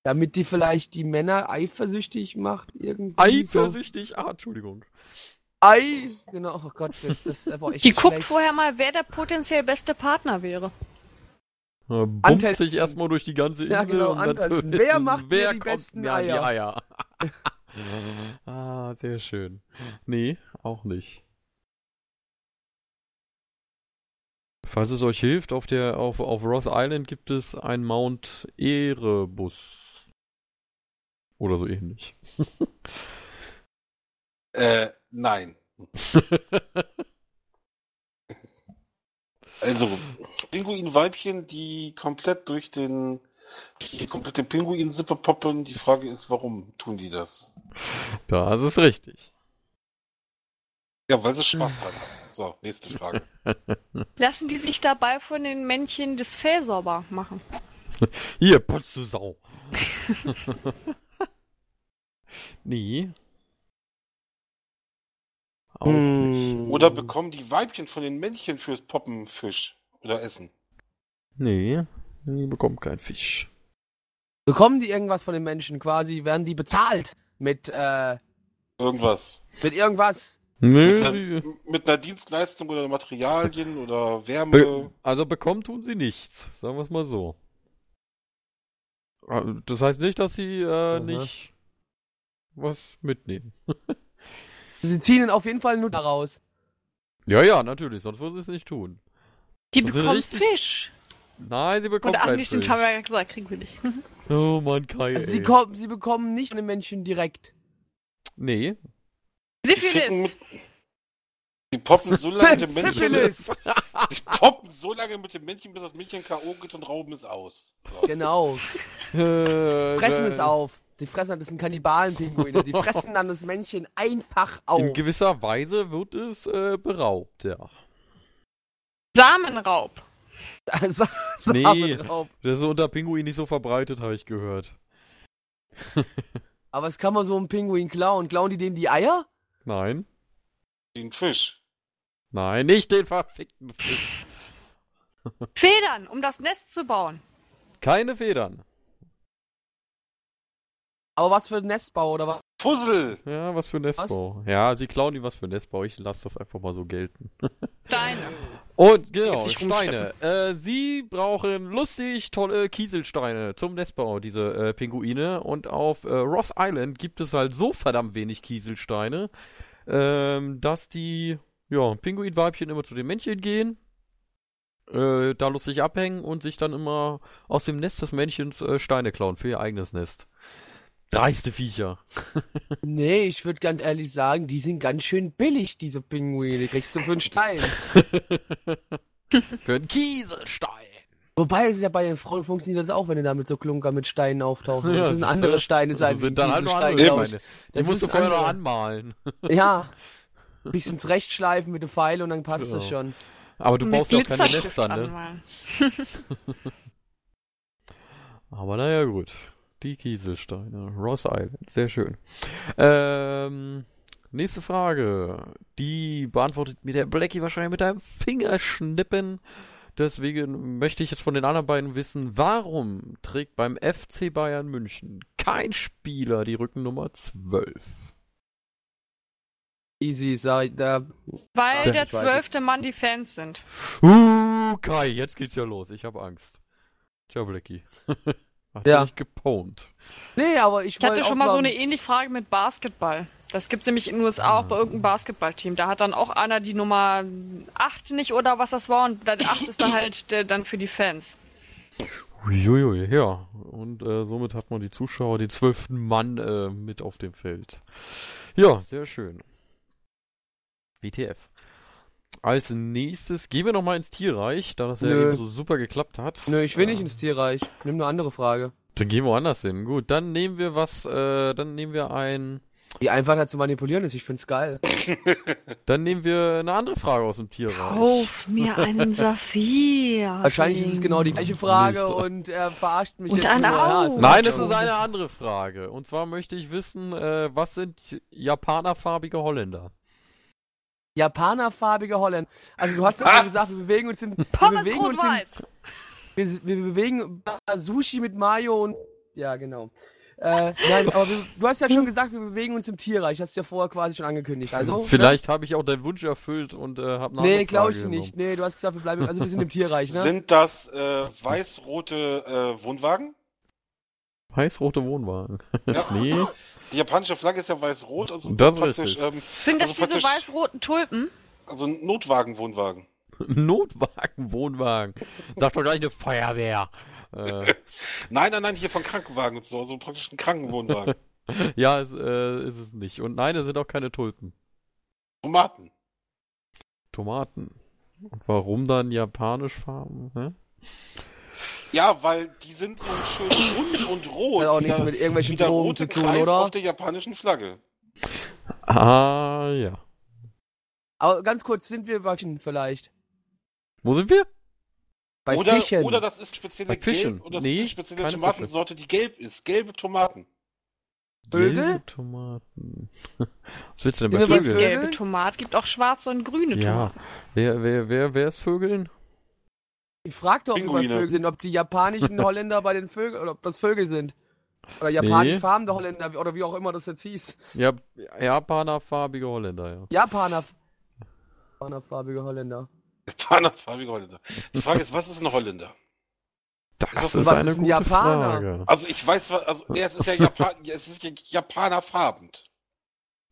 Damit die vielleicht die Männer eifersüchtig macht irgendwie. Eifersüchtig? Ah, Entschuldigung. So. Ei! Genau, oh Gott, das, das war echt Die guckt schlecht. vorher mal, wer der potenziell beste Partner wäre. Bumst Antesten. sich erstmal durch die ganze Insel. Ja, genau, um antesten. wissen, Wer macht wer die kommt besten an die Eier? Eier? [laughs] [laughs] ah, sehr schön. Nee, auch nicht. Falls es euch hilft, auf der auf, auf Ross Island gibt es ein Mount Erebus. Oder so ähnlich. Äh, nein. [laughs] Also, Pinguinweibchen, die komplett durch den, die komplette Pinguinsippe poppen. Die Frage ist, warum tun die das? das ist richtig. Ja, weil sie Spaß dran haben. So, nächste Frage. [laughs] Lassen die sich dabei von den Männchen das Fell sauber machen? Hier, putz du Sau. [laughs] nee. Auch nicht. Hm. Oder bekommen die Weibchen von den Männchen fürs Poppen Fisch oder Essen? Nee, die bekommt kein Fisch. Bekommen die irgendwas von den Menschen quasi? Werden die bezahlt mit, äh, Irgendwas. mit irgendwas? Nö, Mit, mit einer Dienstleistung oder Materialien oder Wärme. be also bekommen tun sie nichts, sagen wir es mal so. Ah, Das heißt nicht, dass sie äh, nicht was mitnehmen. [laughs] Sie ziehen ihn auf jeden Fall nur daraus. Ja, ja, natürlich, sonst würden sie es nicht tun. Die sind bekommen richtig- Fisch. Nein, sie bekommen Oder ach, kein nicht, Fisch. wir ja gesagt, kriegen sie nicht. [laughs] Oh Mann, Kai, Also sie, kommen, sie bekommen nicht von den Menschen direkt. Nee. Syphilis. die poppen so lange mit dem [laughs] Männchen. Die [laughs] poppen so lange mit dem Männchen, bis das Männchen K.O. geht und rauben es aus. So. Genau. Äh, Fressen es auf. Die fressen, das sind Kannibalen-Pinguine. Die [laughs] fressen dann das Männchen einfach auf. In gewisser Weise wird es äh, beraubt, ja. Samenraub. [laughs] Also, Nee. Samenraub. Das ist unter Pinguin nicht so verbreitet, habe ich gehört. Aber es kann man so einen Pinguin klauen. Klauen die denen die Eier? Nein. Den Fisch. Nein, nicht den verfickten Fisch. Federn, um das Nest zu bauen. Keine Federn. Aber was für ein Nestbau oder was? Fussel! Ja, was für Nestbau. Ja, sie klauen die was für Nestbau. Ich lasse das einfach mal so gelten. [laughs] Steine. Und genau, Steine. Äh, sie brauchen lustig tolle Kieselsteine zum Nestbau, diese äh, Pinguine. Und auf äh, Ross Island gibt es halt so verdammt wenig Kieselsteine, ähm, dass die ja, Pinguinweibchen immer zu den Männchen gehen, äh, da lustig abhängen und sich dann immer aus dem Nest des Männchens äh, Steine klauen für ihr eigenes Nest. Dreiste Viecher. Nee, ich würde ganz ehrlich sagen, die sind ganz schön billig, diese Pinguine. Die kriegst du für einen Stein. [laughs] Für einen Kieselstein. Wobei, das ist ja bei den Frauen funktioniert das auch, wenn du da mit so Klunker mit Steinen auftauchst. Das Ja, sind siehst du? andere Steine sein. Das sind dann halt ich. Steine. Die Das musst du sind vorher noch anmalen. [laughs] Ja. Bisschen zurechtschleifen mit dem Pfeil und dann passt das Genau. schon. Aber du Mit baust ja auch keine Nester, ne? anmalen. [laughs] Aber naja, gut. Die Kieselsteine. Ross Island. Sehr schön. Ähm, nächste Frage. Die beantwortet mir der Blackie wahrscheinlich mit einem Fingerschnippen. Deswegen möchte ich jetzt von den anderen beiden wissen, warum trägt beim FC Bayern München kein Spieler die Rückennummer 12? Easy, sag da. Weil Ja, der zwölfte Mann die Fans sind. Uh, Kai, jetzt geht's ja los. Ich habe Angst. Tja, Blackie. [laughs] Hat Ja. dich gepont. Nee, aber ich Ich hatte schon mal so eine ähnliche Frage mit Basketball. Das gibt's nämlich in den USA auch bei irgendeinem Basketballteam. Da hat dann auch einer die Nummer 8 nicht oder was das war und dann 8 ist dann halt der, dann für die Fans. Uiuiui, ja. Und äh, somit hat man die Zuschauer, den zwölften Mann äh, mit auf dem Feld. Ja, sehr schön. WTF. Als nächstes gehen wir nochmal ins Tierreich, da das ja Nö. eben so super geklappt hat. Nö, ich will nicht Äh, ins Tierreich. Nimm eine andere Frage. Dann gehen wir woanders hin. Gut, dann nehmen wir was, äh, dann nehmen wir ein, Die Einfachheit zu manipulieren ist, ich find's geil. [laughs] dann nehmen wir eine andere Frage aus dem Tierreich. Kauf mir einen [laughs] Saphir. Wahrscheinlich ist es genau die gleiche Frage Nicht. und er verarscht mich Und jetzt nur. Ja, ist Nein, in es ist eine andere Frage. Und zwar möchte ich wissen, äh, was sind japanerfarbige Holländer? Japanerfarbige Holländer. Also du hast ja schon gesagt, wir bewegen uns in, wir Pommes bewegen uns in, wir, wir bewegen Sushi mit Mayo und ja genau. Äh, nein, aber wir, du hast ja schon gesagt, wir bewegen uns im Tierreich. Hast du ja vorher quasi schon angekündigt. Also Vielleicht habe ich auch deinen Wunsch erfüllt und äh, habe Ne? Nee, glaube ich nicht. Nee, du hast gesagt, wir bleiben. Also wir sind im Tierreich, ne? Sind das äh, weiß-rote äh, Wohnwagen? Weiß-rote Wohnwagen. Ja. [laughs] nee. Die japanische Flagge ist ja weiß-rot. Also Das ist praktisch, richtig. Ähm, Sind das Also diese weiß-roten Tulpen? also ein Notwagen-Wohnwagen. Notwagen, Wohnwagen. [laughs] Sag doch gleich eine Feuerwehr. Äh, [laughs] Nein, nein, nein, hier von Krankenwagen und so. Also praktisch ein Krankenwohnwagen. [laughs] ja, es, äh, ist es nicht. Und nein, es sind auch keine Tulpen. Tomaten. Tomaten. Und warum dann japanisch Farben? Hä? Ja, weil die sind so schön rund [coughs] und rot. Hat auch nichts mit irgendwelchen Drogen rote zu tun, Kreis oder? auf der japanischen Flagge. Ah, ja. Aber ganz kurz, sind wir bei Fischen vielleicht? Wo sind wir? Bei oder, Fischen. oder das ist spezielle Bei Fischen. Gelb, oder das Nee, ist die spezielle Tomatensorte, die gelb ist. Gelbe Tomaten. Vögel? Gelbe Tomaten. [laughs] Was willst du denn bei Vögeln? Vögeln? Gelbe Tomaten. Es gibt auch schwarze und grüne Ja. Tomaten. Wer, wer, wer, wer ist Vögeln? Ich frag doch, ob Pinguine. Vögeln sind, ob die japanischen [laughs] Holländer bei den Vögeln, oder ob das Vögel sind. Oder japanisch Nee. farbende Holländer, oder wie auch immer das jetzt hieß. Ja, Japanerfarbige Holländer, ja. Japaner. Japanerfarbige Holländer. Japanerfarbige Holländer. Die Frage ist, was ist ein Holländer? Das das- ist was eine ist ein gute Japaner? Frage. Also ich weiß, was, also ja, es ist ja Japan, ja, es ist ja Japanerfarbend.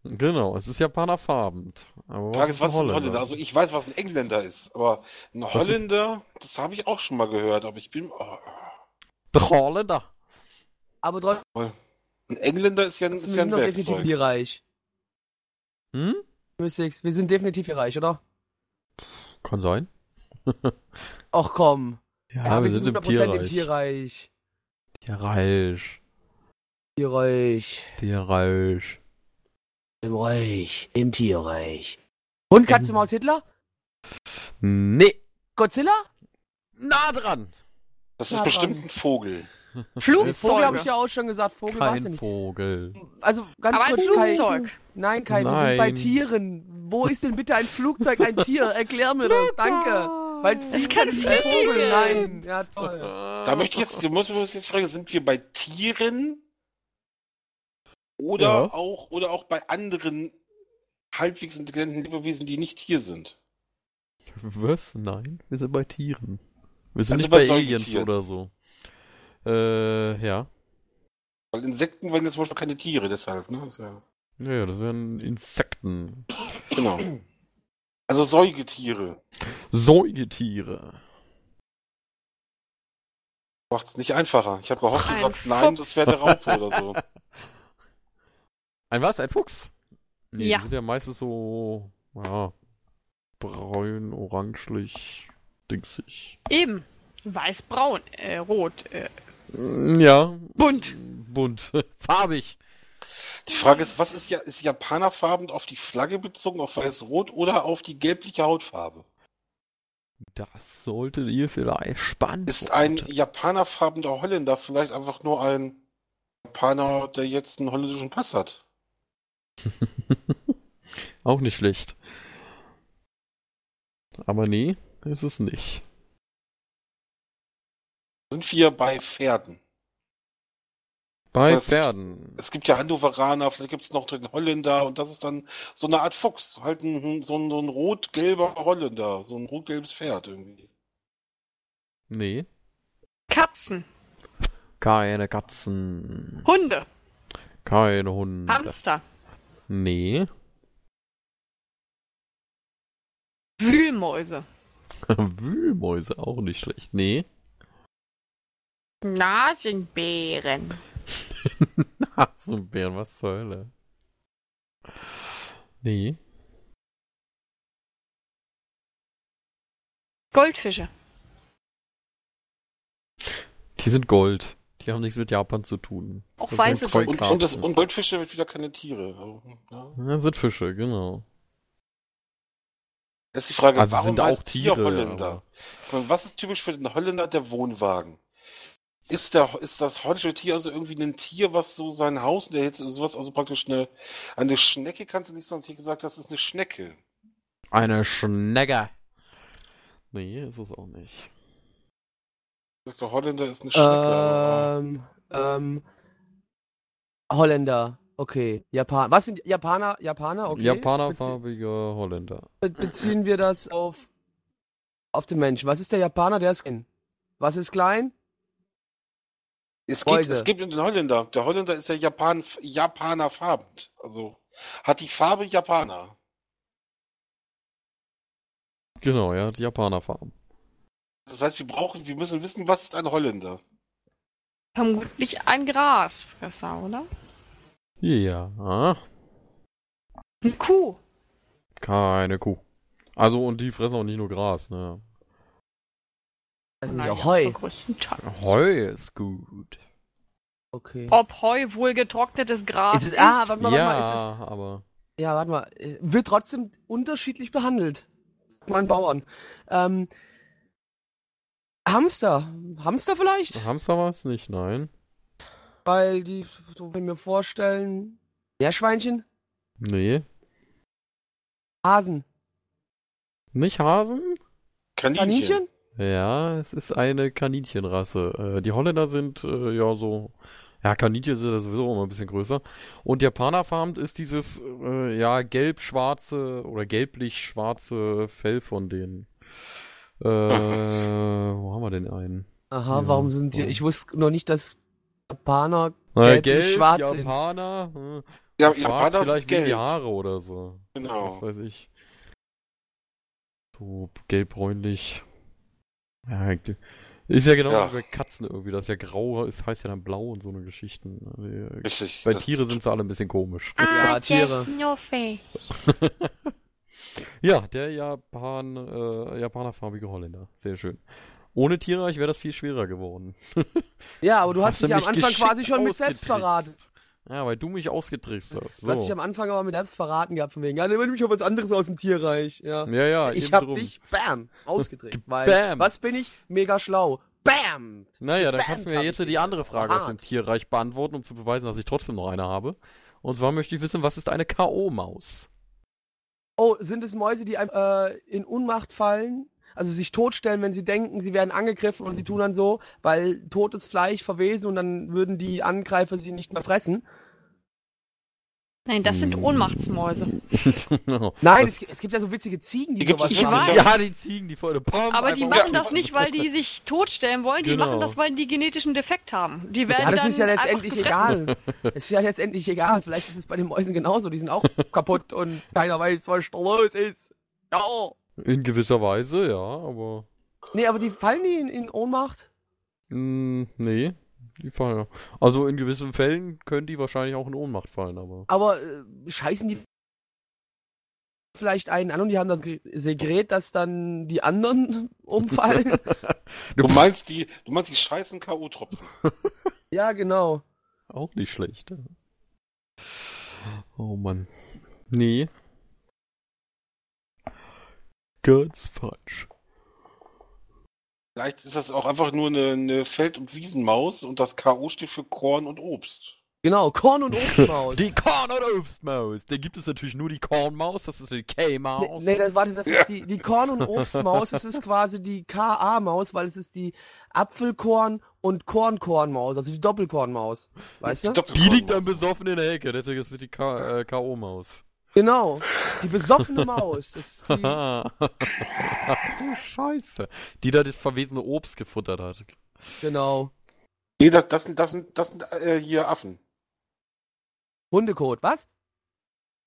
Genau, es ist japanerfarbend. Aber Frage ist, was ist ein Holländer? Holländer? Also ich weiß, was ein Engländer ist, aber ein Holländer, das habe ich auch schon mal gehört, aber ich bin, oh, Der Holländer. Aber ein Engländer ist ja, ein- wir ist ja sind ein doch definitiv Werkzeug. hier reich. Hm? Mystics, wir sind definitiv hier reich, oder? Kann sein. [laughs] Ach komm. Ja, wir, sind im 100% Tierreich. im Tierreich. Tierreich. Tierreich. Tierreich. Im Reich. Im Tierreich. Und Katze, Maus, Hitler? Nee. Godzilla? Nah dran. Das ist Ja, bestimmt dran. ein Vogel. [laughs] Vogel habe ich ja auch schon gesagt. Vogel Kein nicht. Vogel. Also ganz Aber ein kurz, Kai. Flugzeug. Nein, Kai, wir sind bei Nein. Tieren. Wo ist denn bitte ein Flugzeug ein Tier? Erklär mir das, danke. Weil es Es kann ein fliegen. Vogel. Nein. Ja, toll. Da möchte ich jetzt, da muss man uns jetzt fragen, sind wir bei Tieren oder Ja. auch oder auch bei anderen halbwegs intelligenten Lebewesen, die nicht Tier sind? Was? Nein, wir sind bei Tieren. Wir sind Also nicht bei bei Aliens oder so. Äh, ja. Weil Insekten waren jetzt zum Beispiel keine Tiere, deshalb, ne? Ist ja, Ja, ja, das wären Insekten. genau. Also Säugetiere. Säugetiere. Macht's nicht einfacher. Ich habe gehofft, du Ein sagst nein, das wäre der Raupe oder so. [laughs] Ein was? Ein Fuchs? Nee, Ja. die sind ja meistens so, ja, braun, orangelich, dingsig. Eben. Weiß-braun, äh, rot, äh, Mm, Ja, bunt. bunt, [laughs] farbig. Die Frage ist, was ist ja ist japanerfarbend auf die Flagge bezogen, auf weiß-rot oder auf die gelbliche Hautfarbe? Das solltet ihr vielleicht spannend. Ist ein japanerfarbender Holländer vielleicht einfach nur ein Japaner, der jetzt einen holländischen Pass hat? [laughs] Auch nicht schlecht. Aber nee, ist es nicht. Sind wir bei Pferden? Bei Das- Pferden. Es gibt ja Hannoveraner, vielleicht gibt es noch den Holländer und das ist dann so eine Art Fuchs. Halt ein, so ein, so ein rot-gelber Holländer, so ein rot-gelbes Pferd irgendwie. Nee. Katzen, Keine Katzen. Hunde, Keine Hunde. Hamster, Nee. Wühlmäuse, [laughs] Wühlmäuse auch nicht schlecht. Nee. Nasenbären, [laughs] Hasenbären, was zur Hölle? Nee. Goldfische, Die sind Gold. Die haben nichts mit Japan zu tun. auch Das weiße Gold. Und, und, das, und Goldfische wird wieder keine Tiere. Also, Ja. Ja, sind Fische, genau. Das ist die Frage, Also warum sind auch heißt Tier Tiere, Holländer? Und was ist typisch für den Holländer? Der Wohnwagen. Ist, der, ist das holländische Tier also irgendwie ein Tier, was so sein Haus, der jetzt sowas, also praktisch eine, eine Schnecke kannst du nicht sagen, hier gesagt, das ist eine Schnecke. Eine Schnecke. Nee, ist es auch nicht. Sagt der Holländer ist eine Schnecke. Ähm, ähm, Holländer. Okay. Japan. Was sind Japaner? Japaner? Okay. Bezie Japanerfarbige Holländer. be beziehen wir das auf, auf den Menschen. Was ist der Japaner? Der ist klein. Was ist klein? Es, geht, es gibt den Holländer. Der Holländer ist ja Japan, Japaner farbend. Also hat die Farbe Japaner. Genau, ja, die Japanerfarben. Das heißt, wir brauchen, wir müssen wissen, was ist ein Holländer? Vermutlich ein Grasfresser, oder? Ja, Eine Kuh. keine Kuh. Also, und die fressen auch nicht nur Gras, ne? Also ja, Heu. Heu ist gut. Okay. Ob Heu wohl getrocknetes Gras Ist ist? es- ah, warte mal, warte ja, mal, ist aber. Ja, warte mal. äh, Wird trotzdem unterschiedlich behandelt. Mein Bauern. Ähm, Hamster. Hamster vielleicht? Hamster war es nicht, nein. Weil die, so wenn wir vorstellen, Meerschweinchen, Nee. Hasen, Nicht Hasen? Kaninchen. Kaninchen? Ja, es ist eine Kaninchenrasse. Äh, die Holländer sind äh, ja so. Ja, Kaninchen sind ja sowieso immer ein bisschen größer. Und Japanerfarmt ist dieses äh, ja gelb-schwarze oder gelblich-schwarze Fell von denen. Äh, wo haben wir denn einen? Aha, Ja, warum sind die? Ich wusste noch nicht, dass Japaner Äh, gelblich gelb, schwarz sind. Japaner, hm, Ja, schwarz Japaner sind vielleicht wegen die gelb. Haare oder so. Genau. Was weiß ich. So gelb-bräunlich. Ja, ist ja genau Ja. wie bei Katzen irgendwie. Das ja grau ist, heißt ja dann blau und so eine Geschichten. Die- Richtig. Bei das Tiere ist- sind sie alle ein bisschen komisch. Ja, Tiere. [laughs] Ja, der Japan, äh, Japanerfarbige Holländer. Sehr schön. Ohne Tierreich wäre das viel schwerer geworden. [laughs] Ja, aber du hast, dich du am Anfang quasi schon mit selbst ausgetrickst. verraten. Ja, weil du mich ausgetrickst hast. Du hast dich So. am Anfang aber mit selbst verraten gehabt, von wegen, ja, nimm mich auf was anderes aus dem Tierreich. Ja. Ja, ja, ich hab drum. dich, bam, ausgedrückt. [laughs] Weil, Bam. was bin ich? Mega schlau. Bam! Naja, dann kannst du mir jetzt die andere Frage aus dem. Tierreich beantworten, um zu beweisen, dass ich trotzdem noch eine habe. Und zwar möchte ich wissen, was ist eine K.O.-Maus? Oh, sind es Mäuse, die äh, in Unmacht fallen? Also sich totstellen, wenn sie denken, sie werden angegriffen und sie tun dann so, weil totes Fleisch verwesen und dann würden die Angreifer sie nicht mehr fressen. Nein, das sind. Ohnmachtsmäuse. [laughs] Nein, es, es gibt ja so witzige Ziegen, die sowas Ich machen. weiß. ja, die Ziegen, die voll Pam, Aber die machen das nicht, weil die sich totstellen wollen. Die Genau. machen das, weil die genetischen Defekt haben. Die werden Ja, das dann ist ja letztendlich egal. Es ist ja letztendlich egal. Vielleicht ist es bei den Mäusen genauso. Die sind auch [laughs] kaputt und keiner weiß, was da los ist. Ja. In gewisser Weise, ja, aber. Nee, aber die fallen die in, in Ohnmacht? Mh, nee. Die fallen ja. Also in gewissen Fällen können die wahrscheinlich auch in Ohnmacht fallen, aber. Aber äh, scheißen die vielleicht einen an und die haben das Sekret, dass dann die anderen [laughs] umfallen? Du meinst die, du meinst die scheißen K.O.-Tropfen. [laughs] ja, genau. Auch nicht schlecht. ja. Oh Mann. Nee. Ganz falsch. Vielleicht ist das auch einfach nur eine, eine Feld- und Wiesenmaus und das K.O. steht für Korn und Obst. Genau, Korn- und [laughs] Obstmaus. Die Korn- und Obstmaus. Da gibt es natürlich nur die Kornmaus, das ist die Nee, K-Maus. nee, das, warte, das ist die, die Korn- und Obstmaus, das ist quasi die KA-Maus, weil es ist die Apfelkorn- und Kornkornmaus, also die Doppelkornmaus. Weißt du? die liegt dann besoffen in der Ecke, deswegen ist es die K- äh, K.O.-Maus. Genau, die besoffene Maus. Das ist die, [laughs] du Scheiße. Die da das verwesene Obst gefuttert hat. genau. Nee, das, das sind, das sind, das sind äh, hier Affen. Hundekot, was?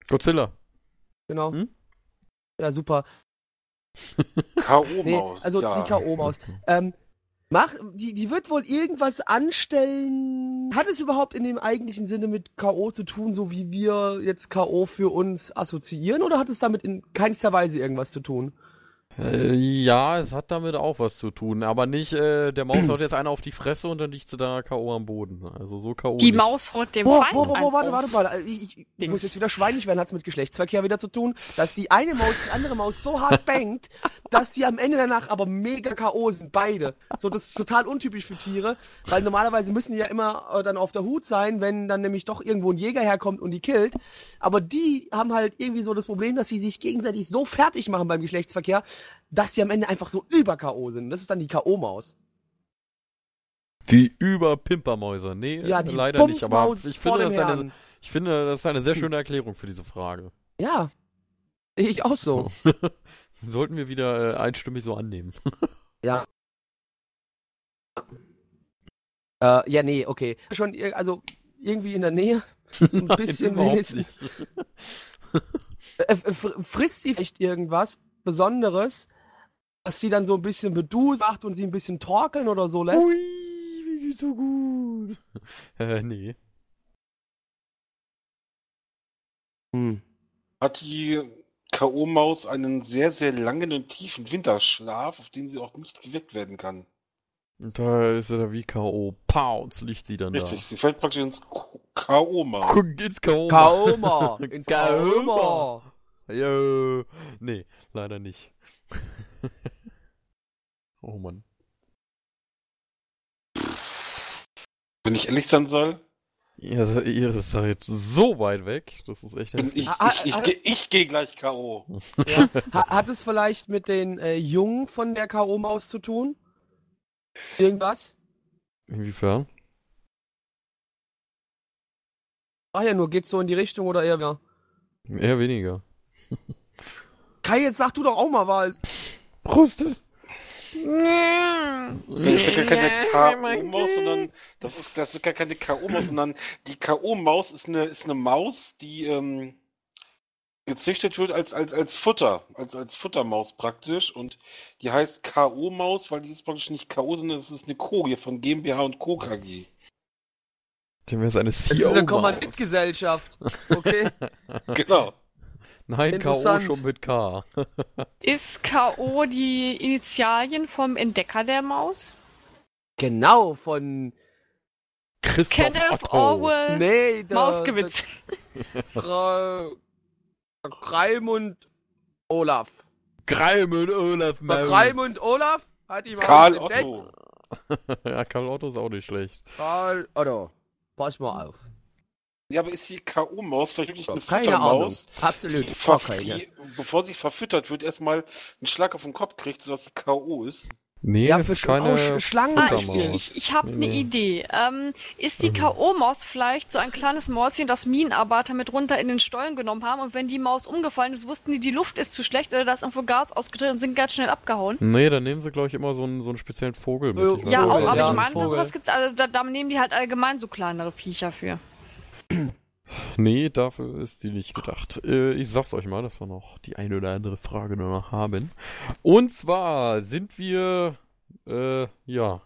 Godzilla. Genau. Hm? Ja, super. Nee, K.O.-Maus, also ja. die K.O.-Maus. Ähm, mach, die, die wird wohl irgendwas anstellen. Hat es überhaupt in dem eigentlichen Sinne mit K.O. zu tun, so wie wir jetzt K.O. für uns assoziieren, oder hat es damit in keinster Weise irgendwas zu tun? Äh, ja, es hat damit auch was zu tun, aber nicht, äh, der Maus haut jetzt einer auf die Fresse und dann liegt sie da K.O. am Boden. Also so K.O. Die nicht. Maus haut dem Boah, Feind boah, boah, boah, warte, warte, warte. Ich, ich, ich muss jetzt wieder schweinig werden, hat's mit Geschlechtsverkehr wieder zu tun, dass die eine Maus die andere Maus so hart bangt, dass die am Ende danach aber mega K.O. sind, beide. So, das ist total untypisch für Tiere, weil normalerweise müssen die ja immer äh, dann auf der Hut sein, wenn dann nämlich doch irgendwo ein Jäger herkommt und die killt. Aber die haben halt irgendwie so das Problem, dass sie sich gegenseitig so fertig machen beim Geschlechtsverkehr, dass die am Ende einfach so über K.O. sind. Das ist dann die K.O.-Maus. Die Überpimpermäuse. Nee, Ja, die leider nicht, aber ich finde, das ist eine, ich finde, das ist eine sehr schöne Erklärung für diese Frage. Ja. Ich auch so. [laughs] Sollten wir wieder äh, einstimmig so annehmen. [laughs] Ja. Äh, ja, nee, okay. Schon, also irgendwie in der Nähe. So ein [laughs] bisschen überhaupt wenigstens. Äh, fr- frisst sie vielleicht irgendwas Besonderes, dass sie dann so ein bisschen Bedus macht und sie ein bisschen torkeln oder so lässt? Ui, wie geht's so gut? [laughs] Äh, nee. Hm. Hat die K.O.-Maus einen sehr, sehr langen und tiefen Winterschlaf, auf den sie auch nicht geweckt werden kann. Da ist er da wie K.O. Pounds liegt sie dann Richtig, sie fällt praktisch ins K- K.O.-Maus. da. Guck, ins K.O. Kauma! Ins Kauma. Ja, nee, leider nicht. [laughs] oh Mann. Wenn ich ehrlich sein soll, Ihr, se- ihr seid so weit weg, das ist echt bin heftig. ich, Ah, ich, ich, ah, geh- ich gehe gleich K.O. Ja. Ha hat es vielleicht mit den äh, Jungen von der K.O.-Maus zu tun? Irgendwas? Inwiefern? Ach ja, nur geht's so in die Richtung oder eher ja. Eher weniger. [laughs] Kai, jetzt sag du doch auch mal was. Prost! Das ist ja gar keine K.O.-Maus, sondern das ist, das ist gar keine K.O.-Maus, sondern die K.O.-Maus ist eine, ist eine Maus, die ähm, gezüchtet wird als, als, als Futter, als, als Futtermaus praktisch. Und die heißt K.O.-Maus, weil die ist praktisch nicht K.O., sondern es ist eine Koje von GmbH und Co. KG. Wäre es eine Das ist eine. Kommanditgesellschaft. Okay. [laughs] Genau. Nein, K.O. Schon mit K. [laughs] Ist K.O. die Initialien vom Entdecker der Maus? genau, von. Christoph Kenneth Otto. Orwell, Nee, der. Mausgewitz. der Raimund Olaf. Greim und Olaf Maus. Raimund Olaf hat die Maus Karl entdeckt. Otto. [laughs] ja, Karl Otto ist auch nicht schlecht. Karl Otto. Pass mal auf. Ja, aber ist die K.O.-Maus vielleicht wirklich eine Keine Ahnung. Futtermaus? Absolut. Die, bevor sie verfüttert wird, erstmal einen Schlag auf den Kopf kriegt, sodass sie K.O. ist. Nee, Ja, das ist keine oh, Sch- Schlangen- Ah, ich ich, ich habe Nee, eine nee. Idee. Ähm, ist die Mhm. K.O.-Maus vielleicht so ein kleines Mäuschen, das Minenarbeiter mit runter in den Stollen genommen haben und wenn die Maus umgefallen ist, wussten die, die Luft ist zu schlecht oder da ist irgendwo Gas ausgetreten und sind ganz schnell abgehauen? Nee, dann nehmen sie, glaube ich, immer so einen, so einen speziellen Vogel mit. Ja, auch, Vogel, aber ja, ich ein meine, sowas gibt's, also da, da nehmen die halt allgemein so kleinere Viecher für. Nee, dafür ist die nicht gedacht. Äh, ich sag's euch mal, dass wir noch die eine oder andere Frage nur noch haben. Und zwar sind wir, äh, ja,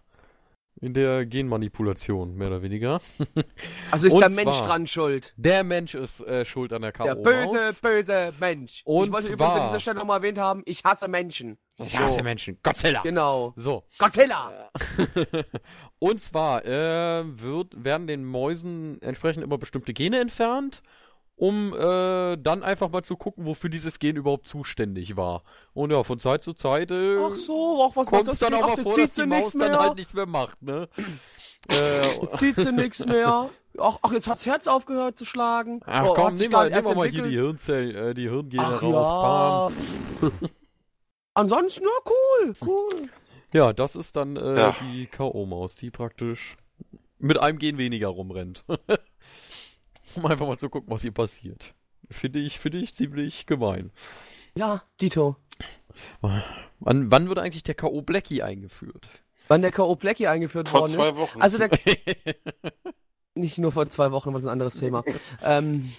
in der Genmanipulation, mehr oder weniger. [laughs] Also ist Und der Mensch dran schuld. Der Mensch ist äh, schuld an der Der K.O. böse, böse Mensch. Und ich wollte übrigens zwar- an dieser Stelle nochmal erwähnt haben, ich hasse Menschen. Ich hasse Menschen. Godzilla. Genau. So. Godzilla! [laughs] Und zwar äh, wird, werden den Mäusen entsprechend immer bestimmte Gene entfernt um äh, dann einfach mal zu gucken, wofür dieses Gen überhaupt zuständig war. Und ja, von Zeit zu Zeit äh, Ach so, ach, was kommt es dann auch mal vor, dass die Maus dann halt nichts mehr macht, ne? äh, zieht sie nichts mehr. Ach, ach, jetzt hat's Herz aufgehört zu schlagen. ach Oh, komm, nehmen wir, wir mal hier die Hirnzellen, äh, die Hirngene Ach raus. ja. [laughs] Ansonsten, ja, cool, cool. Ja, das ist dann äh, Ja. die K.O.-Maus, die praktisch mit einem Gen weniger rumrennt. [laughs] um einfach mal zu gucken, was hier passiert. Finde ich, finde ich ziemlich gemein. Ja, Dito. Wann, wann wird eigentlich der K.O. Blackie eingeführt? Wann der K.O. Blackie eingeführt Vor worden zwei ist. Wochen. Also der, [laughs] [laughs] nicht nur vor zwei Wochen, aber das ist ein anderes Thema. ähm,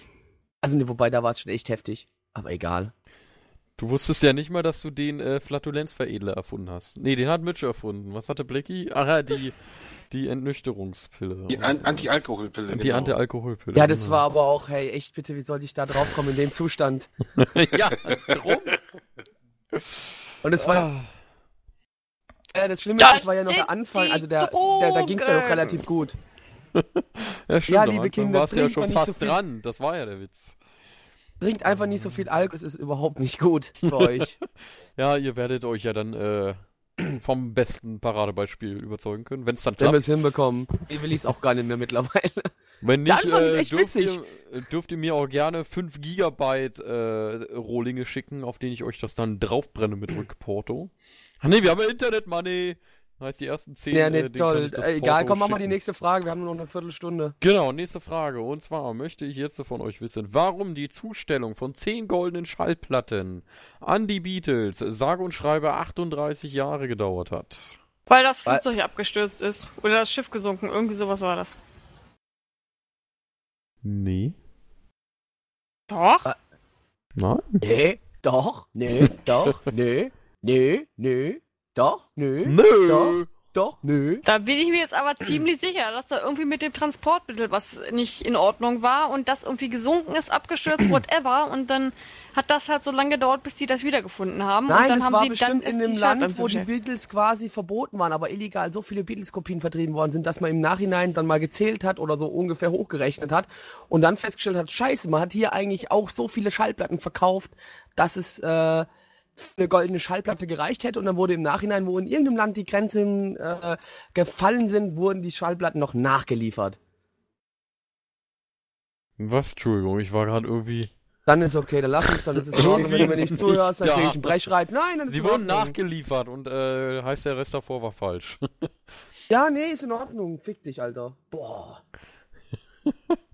also, ne, wobei, da war es schon echt heftig. Aber egal. Du wusstest ja nicht mal, dass du den äh, Flatulenzveredler erfunden hast. Nee, den hat Mitch erfunden. Was hatte Blackie? Ach ja, die, die Entnüchterungspille. die An Anti-Alkoholpille. die genau. Anti-Alkoholpille. Ja, das genau. war aber auch, hey, echt bitte, wie soll ich da drauf kommen in dem Zustand? [laughs] ja, drum. Und es war, Ah. äh, das Schlimme Das ist, das war ja noch der Anfang, also der, der da ging es ja noch relativ gut. [laughs] Ja, stimmt, Ja, liebe Kinder, warst du ja schon fast so dran. Das war ja der Witz. Trinkt einfach nicht so viel Alkohol, es ist überhaupt nicht gut für [laughs] euch. Ja, ihr werdet euch ja dann äh, [clears throat] vom besten Paradebeispiel überzeugen können, wenn es dann Wenn wir klappt. es hinbekommen. Ich will es auch gar nicht mehr mittlerweile. Wenn nicht, äh, dürft, ihr, dürft ihr mir auch gerne 5 Gigabyte äh, Rohlinge schicken, auf denen ich euch das dann draufbrenne mit Rückporto. Ach nee, wir haben ja Internet Money. Heißt, die ersten 10 Ja, äh, denen kann toll. ich das Äh, Egal, komm, mach mal die nächste Frage. Wir haben nur noch eine Viertelstunde. Genau, nächste Frage. Und zwar möchte ich jetzt von euch wissen, warum die Zustellung von 10 goldenen Schallplatten an die Beatles sage und schreibe 38 Jahre gedauert hat. Weil das Weil- Flugzeug abgestürzt ist. Oder das Schiff gesunken. Irgendwie sowas war das. Nee. Doch. Nein? Nee, doch, nee, doch, nee, nee, nee, doch, nee, Nö. Doch. doch, nee. Da bin ich mir jetzt aber ziemlich sicher, dass da irgendwie mit dem Transportmittel was nicht in Ordnung war und das irgendwie gesunken ist, abgestürzt, [clears throat] whatever. Und dann hat das halt so lange gedauert, bis die das wiedergefunden haben. und Nein, dann das haben war sie bestimmt dann in einem Land, wo die. Beatles quasi verboten waren, aber illegal so viele Beatles-Kopien vertrieben worden sind, dass man im Nachhinein dann mal gezählt hat oder so ungefähr hochgerechnet hat und dann festgestellt hat, scheiße, man hat hier eigentlich auch so viele Schallplatten verkauft, dass es äh, eine goldene Schallplatte gereicht hätte und dann wurde im Nachhinein, wo in irgendeinem Land die Grenzen äh, gefallen sind, wurden die Schallplatten noch nachgeliefert. Was? Entschuldigung, ich war gerade irgendwie. Dann ist okay, dann lass es, dann ist es in Ordnung, wenn du mir nicht zuhörst, dann da. krieg ich einen Brechreiz. Nein, dann ist Sie in wurden nachgeliefert und äh, heißt der Rest davor war falsch. Ja, nee, ist in Ordnung. Fick dich, Alter. Boah. [laughs]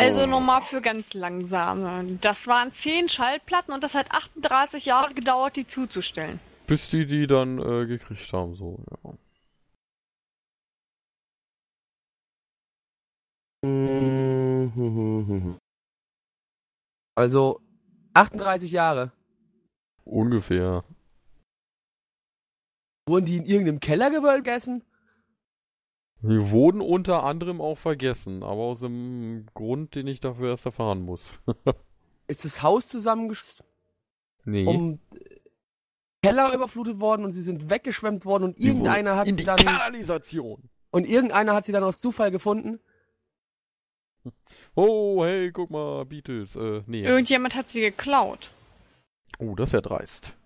Also nochmal für ganz langsame. Das waren 10 Schallplatten und das hat 38 Jahre gedauert, die zuzustellen. Bis die die dann äh, gekriegt haben, so, ja. Also 38 Jahre. Ungefähr. Wurden die in irgendeinem Kellergewölbe gegessen? Die wurden unter anderem auch vergessen, aber aus dem Grund, den ich dafür erst erfahren muss. [laughs] Ist das Haus zusammengestürzt, nee. um Keller überflutet worden und sie sind weggeschwemmt worden und Die irgendeiner hat in sie die dann Kanalisation. und irgendeiner hat sie dann aus Zufall gefunden. Oh, hey, guck mal, Beatles. Äh, nee. Irgendjemand hat sie geklaut. Oh, das ist ja dreist.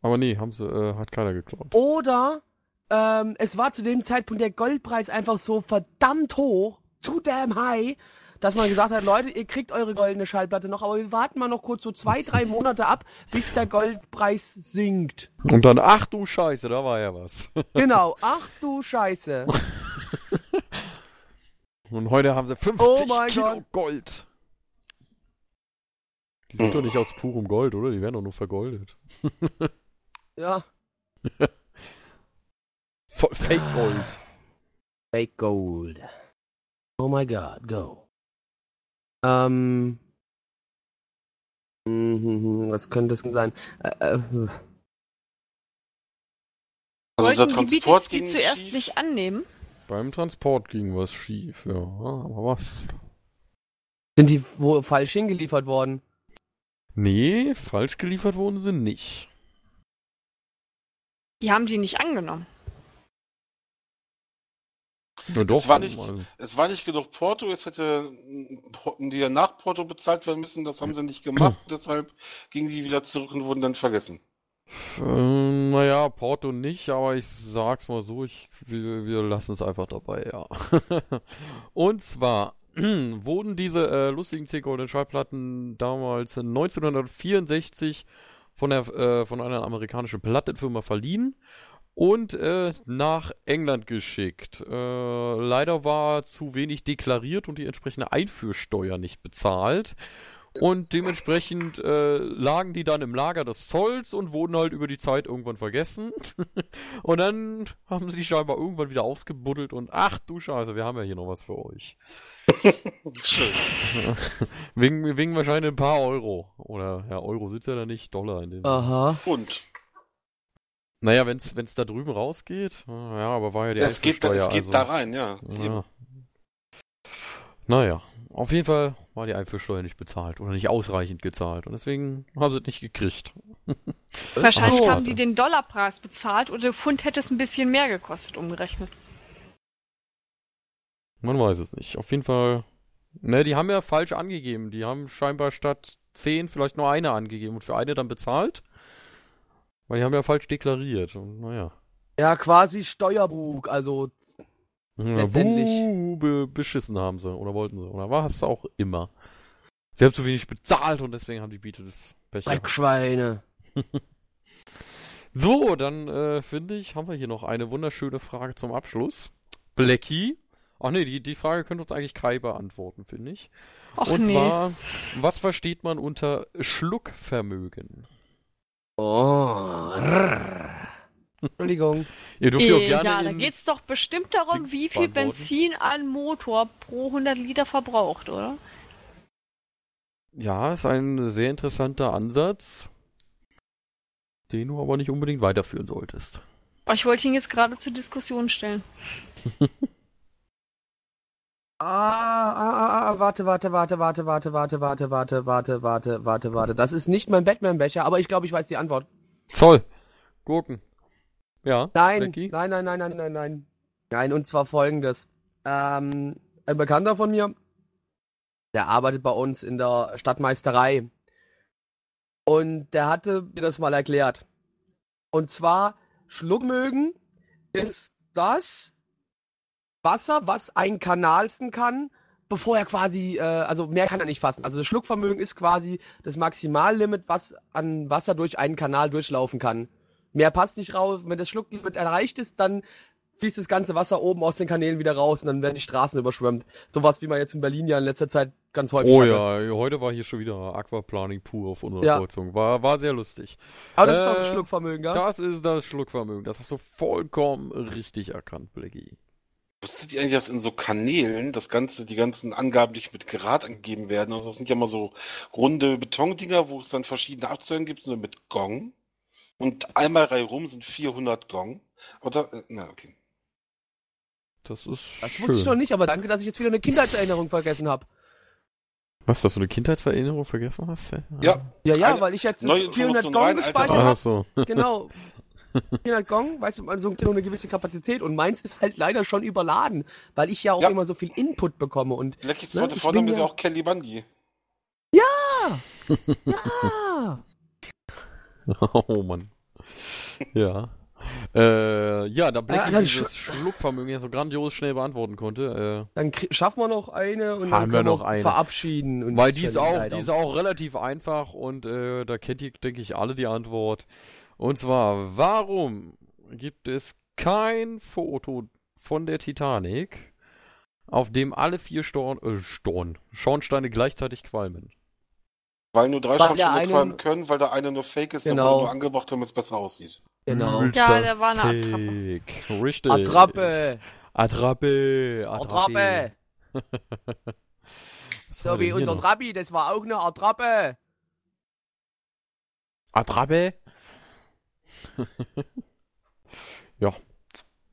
Aber nee, haben sie, äh, hat keiner geklaut. Oder ähm, es war zu dem Zeitpunkt der Goldpreis einfach so verdammt hoch, zu damn high, dass man gesagt hat, Leute, ihr kriegt eure goldene Schallplatte noch, aber wir warten mal noch kurz so zwei, drei Monate ab, bis der Goldpreis sinkt. Und dann, ach du Scheiße, da war ja was. [laughs] Genau, ach du Scheiße. [laughs] Und heute haben sie 50 Oh Kilo Gott. Gold. Die sind doch nicht aus purem Gold, oder? Die werden doch nur vergoldet. [laughs] Ja. Voll Fake Gold. [sighs] Fake Gold. Oh my god, go. Ähm. mhm, Was könnte es denn sein? Äh, äh, Also der Wollten die Transport Beatles die ging zuerst schief. nicht annehmen? Beim Transport ging was schief, ja. Aber was? sind die wo falsch hingeliefert worden? Nee, falsch geliefert wurden sie nicht. Die haben die nicht angenommen. Ja, doch, es, war nicht, also- es war nicht genug Porto, es hätte die nach Porto bezahlt werden müssen, das haben sie nicht gemacht, [clears throat] deshalb gingen die wieder zurück und wurden dann vergessen. Äh, naja, Porto nicht, aber ich sag's mal so, ich, wir, wir lassen es einfach dabei, ja. [laughs] Und zwar [clears throat] wurden diese äh, lustigen 10 goldenen Schallplatten damals 1964 von, der, äh, von einer amerikanischen Plattenfirma verliehen und äh, nach England geschickt. Äh, leider war zu wenig deklariert und die entsprechende Einführsteuer nicht bezahlt. Und dementsprechend äh, lagen die dann im Lager des Zolls und wurden halt über die Zeit irgendwann vergessen. [laughs] und dann haben sie die scheinbar irgendwann wieder ausgebuddelt und ach du Scheiße, wir haben ja hier noch was für euch. Schön. [laughs] Wegen, wegen wahrscheinlich ein paar Euro. Oder ja, Euro sitzt ja da nicht, Dollar in dem. Aha. Und Naja, wenn's, wenn's da drüben rausgeht, ja, aber war ja die es geht, da, es geht also, da rein, ja. Ja. Naja, auf jeden Fall war die Einfuhrsteuer nicht bezahlt oder nicht ausreichend gezahlt und deswegen haben sie es nicht gekriegt. [laughs] Wahrscheinlich haben die den Dollarpreis bezahlt und der Pfund hätte es ein bisschen mehr gekostet, umgerechnet. Man weiß es nicht. Auf jeden Fall, ne, die haben ja falsch angegeben. Die haben scheinbar statt 10 vielleicht nur eine angegeben und für eine dann bezahlt. Weil die haben ja falsch deklariert und naja. Ja, quasi Steuerbug, also Ja, Letztendlich. buh, be beschissen haben sie oder wollten sie oder war es auch immer. Sie haben zu wenig bezahlt und deswegen haben die Beatles Pech gehabt. Dreckschweine. [laughs] So, dann äh, finde ich, haben wir hier noch eine wunderschöne Frage zum Abschluss. Blackie. Ach nee, die, die Frage könnte uns eigentlich Kai beantworten, finde ich. Och Und nee. zwar, was versteht man unter Schluckvermögen? Oh. Entschuldigung. Ihr dürft ja auch gerne ja, da in, geht's doch bestimmt darum, wie viel. Benzin ein Motor pro 100 Liter verbraucht, oder? Ja, ist ein sehr interessanter Ansatz, den du aber nicht unbedingt weiterführen solltest. Aber Ich wollte ihn jetzt gerade zur Diskussion stellen. [laughs] Ah, ah, ah, ah, warte, warte, warte, warte, warte, warte, warte, warte, warte, warte, warte, warte. Das ist nicht mein Batman-Becher, aber ich glaube, ich weiß die Antwort. Zoll. Gurken. Ja. Nein, nein, nein, nein, nein, nein, nein. Nein, und zwar folgendes. Ähm, ein Bekannter von mir, der arbeitet bei uns in der Stadtmeisterei. Und der hatte mir das mal erklärt. Und zwar, Schluckmögen ist das Wasser, was ein Kanalsten kann, bevor er quasi, äh, also mehr kann er nicht fassen. Also das Schluckvermögen ist quasi das Maximallimit, was an Wasser durch einen Kanal durchlaufen kann. Mehr passt nicht raus. Wenn das Schlucklimit erreicht ist, dann fließt das ganze Wasser oben aus den Kanälen wieder raus und dann werden die Straßen überschwemmt. Sowas, wie man jetzt in Berlin ja in letzter Zeit ganz häufig Oh hatte. ja, heute war hier schon wieder Aquaplaning pur auf unserer Ja. Kreuzung. War, war sehr lustig. Aber das ist auch Äh, das Schluckvermögen, ja? Das ist das Schluckvermögen. Das hast du vollkommen richtig erkannt, Blackie. Wusstet ihr eigentlich, dass in so Kanälen das Ganze, die ganzen Angaben nicht mit Grad angegeben werden? Also das sind ja mal so runde Betondinger, wo es dann verschiedene Abzüge gibt, nur mit Gong. Und einmal reihum sind 400 Gong. Aber da, äh, na, okay. Das ist Das schön. wusste ich noch nicht, aber danke, dass ich jetzt wieder eine Kindheitserinnerung vergessen habe. Was, dass du eine Kindheitserinnerung vergessen hast? Ja, Ja, ja, Eine weil ich jetzt neue 400 Information Gong rein, gespeichert Ach habe. so. Genau. [laughs] 400 Gong, weißt du, man so nur eine gewisse Kapazität und meins ist halt leider schon überladen, weil ich ja auch Ja. immer so viel Input bekomme und Blackies Ne, zweite ich Vorname ist ja- ja auch Kelly Bundy. ja, [laughs] [laughs] Oh Mann. Ja. Äh, ja, da Blackie dann dieses Schluckvermögen ja so grandios schnell beantworten konnte, dann krie- schaffen wir noch eine und Haben dann wir können noch eine. verabschieden. äh, Und weil die ist auch, die ist auch relativ einfach und äh, da kennt ihr, denke ich, alle die Antwort. Und zwar, warum gibt es kein Foto von der Titanic, auf dem alle vier Storn, äh, Storn, Schornsteine gleichzeitig qualmen? Weil nur drei Weil der Schauspieler eine- qualmen können, weil der eine nur fake ist, der Genau. wurde nur angebracht, damit es besser aussieht. Genau. Ja, der war eine Fake. Richtig. Attrappe! Attrappe. Attrappe! [laughs] Haben So wie unser noch? Trabi, das war auch eine Attrappe! Attrappe. [laughs] ja,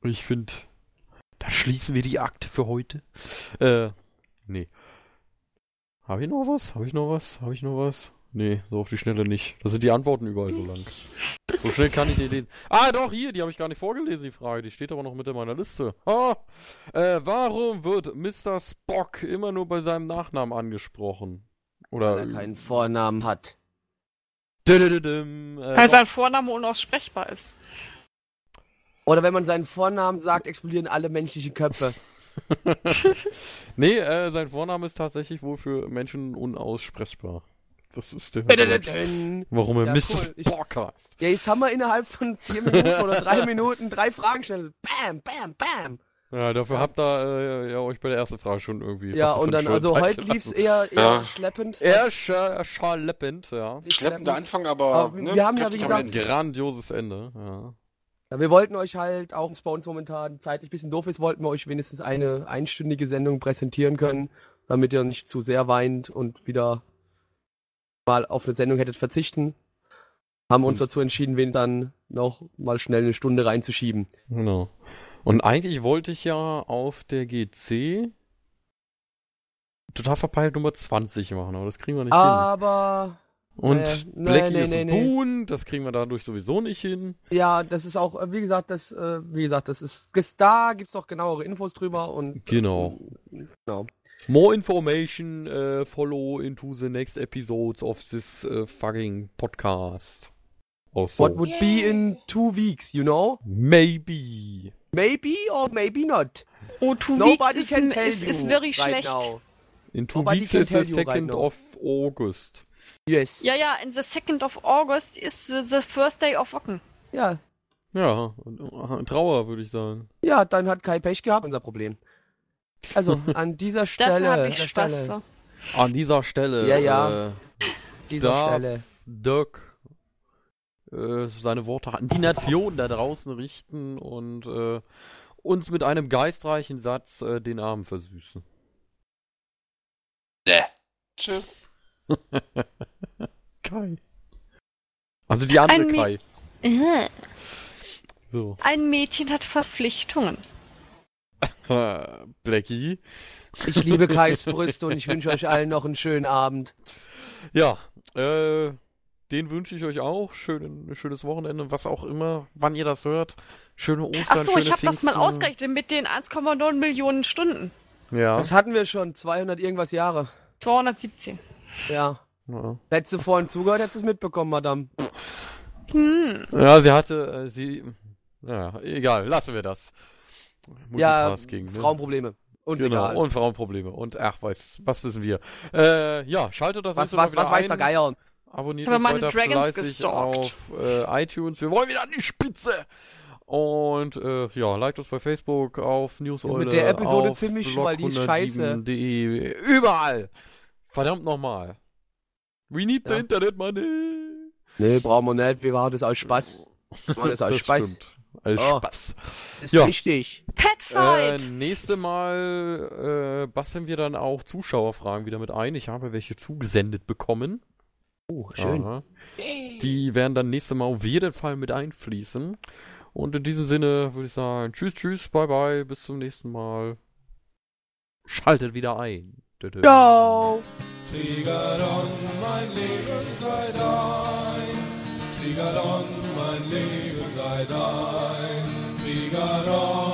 ich finde, da schließen wir die Akte für heute. Äh, nee. Habe ich noch was? Habe ich noch was? Habe ich noch was? Nee, so auf die Schnelle nicht. Da sind die Antworten überall so lang. So schnell kann ich die lesen. Ah, doch, hier, die habe ich gar nicht vorgelesen, die Frage. Die steht aber noch mit in meiner Liste. Ah, äh, warum wird Mr. Spock immer nur bei seinem Nachnamen angesprochen? Oder. Weil er keinen Vornamen hat. Äh, Weil sein Vorname unaussprechbar ist. Oder wenn man seinen Vornamen sagt, explodieren alle menschlichen Köpfe. [laughs] Nee, äh, sein Vorname ist tatsächlich wohl für Menschen unaussprechbar. Das ist der Grund, warum er Ja, Mr. cool. Ja, jetzt haben wir innerhalb von vier Minuten oder drei [laughs] Minuten drei Fragen gestellt. Bam, bam, bam. Ja, dafür habt ihr äh, ja, euch bei der ersten Frage schon irgendwie. Ja, und dann, also heute lief's gelassen. eher, eher Ja. schleppend. Eher scha schaleppend, ja. Schleppender Anfang, aber, Aber ne, wir haben ja, wie gesagt, Ende. Grandioses Ende, ja. Ja, wir wollten euch halt, auch wenn es bei uns momentan zeitlich ein bisschen doof ist, wollten wir euch wenigstens eine einstündige Sendung präsentieren können, damit ihr nicht zu sehr weint und wieder mal auf eine Sendung hättet verzichten. Haben uns Und- dazu entschieden, wen dann noch mal schnell eine Stunde reinzuschieben. Genau. Und eigentlich wollte ich ja auf der GC total verpeilt Nummer 20 machen, aber das kriegen wir nicht Aber hin. Und äh, Blackie nee, ist nee, ein nee. Boon, das kriegen wir dadurch sowieso nicht hin. ja, das ist auch, äh, wie gesagt, das, äh, wie gesagt, das ist, da gibt's auch genauere Infos drüber und Genau. genau. More information uh, follow into the next episodes of this uh, fucking podcast. Also, What would be in two weeks, you know? maybe. Maybe or maybe not. Oh, two Nobody weeks can ist, tell ist, you ist very right schlecht. now. In two Nobody weeks is the you right 2nd now. of August. Yes. Ja, ja, in the 2nd of August is the, the first day of Wocken. Ja, Ja, Trauer, würde ich sagen. Ja, dann hat Kai Pech gehabt, unser Problem. Also, [laughs] an dieser Stelle, an ich Spaß. Stelle, So. An dieser Stelle. Ja, ja. Äh, dieser darf Stelle. Dirk äh, seine Worte an die Nation da draußen richten und äh, uns mit einem geistreichen Satz äh, den Abend versüßen. Tschüss. [laughs] Kai. Also die andere Ein Kai. Äh, So. Ein Mädchen hat Verpflichtungen. Äh, [laughs] Blackie. Ich liebe Kais [laughs] Brüste und ich wünsche euch allen noch einen schönen Abend. Ja, äh, den wünsche ich euch auch. Schön, schönes Wochenende, was auch immer, wann ihr das hört. Schöne Ostern, Achso, schöne ich habe das mal ausgerechnet mit den 1,9 Millionen Stunden. Ja. Das hatten wir schon, 200 irgendwas Jahre. 217. Ja. ja. Hättest du vorhin zugehört, hättest du es mitbekommen, Madame. Hm. Ja, sie hatte, äh, sie, ja, egal, lassen wir das. Ja, ne? Frauenprobleme. Uns genau, egal. und Frauenprobleme. Und ach, was, was wissen wir. Äh, ja, schaltet das was, nächste was, Mal was weiß der. Geier? Abonniert uns weiter Dragons fleißig gestalkt. auf äh, iTunes. Wir wollen wieder an die Spitze. Und äh, ja, liked uns bei Facebook, auf Newseule, mit der Episode auf ziemlich schon, weil die ist scheiße. blog107.de, überall. Verdammt nochmal. We need the Ja. Internet money. Nee, brauchen wir nicht. Wir machen das aus Spaß. Wir machen das [laughs] aus Das Spaß. stimmt. Als Oh. Spaß. Das ist Ja. richtig. Äh, Petfight. nächste Mal äh, basteln wir dann auch Zuschauerfragen wieder mit ein. Ich habe welche zugesendet bekommen. Oh, schön. Aha. Die werden dann nächste Mal auf jeden Fall mit einfließen. Und in diesem Sinne würde ich sagen, tschüss, tschüss, bye bye, bis zum nächsten Mal. Schaltet wieder ein. Ciao. Trigadon, mein Leben sei dein. Trigadon, mein Leben sei dein. Trigadon.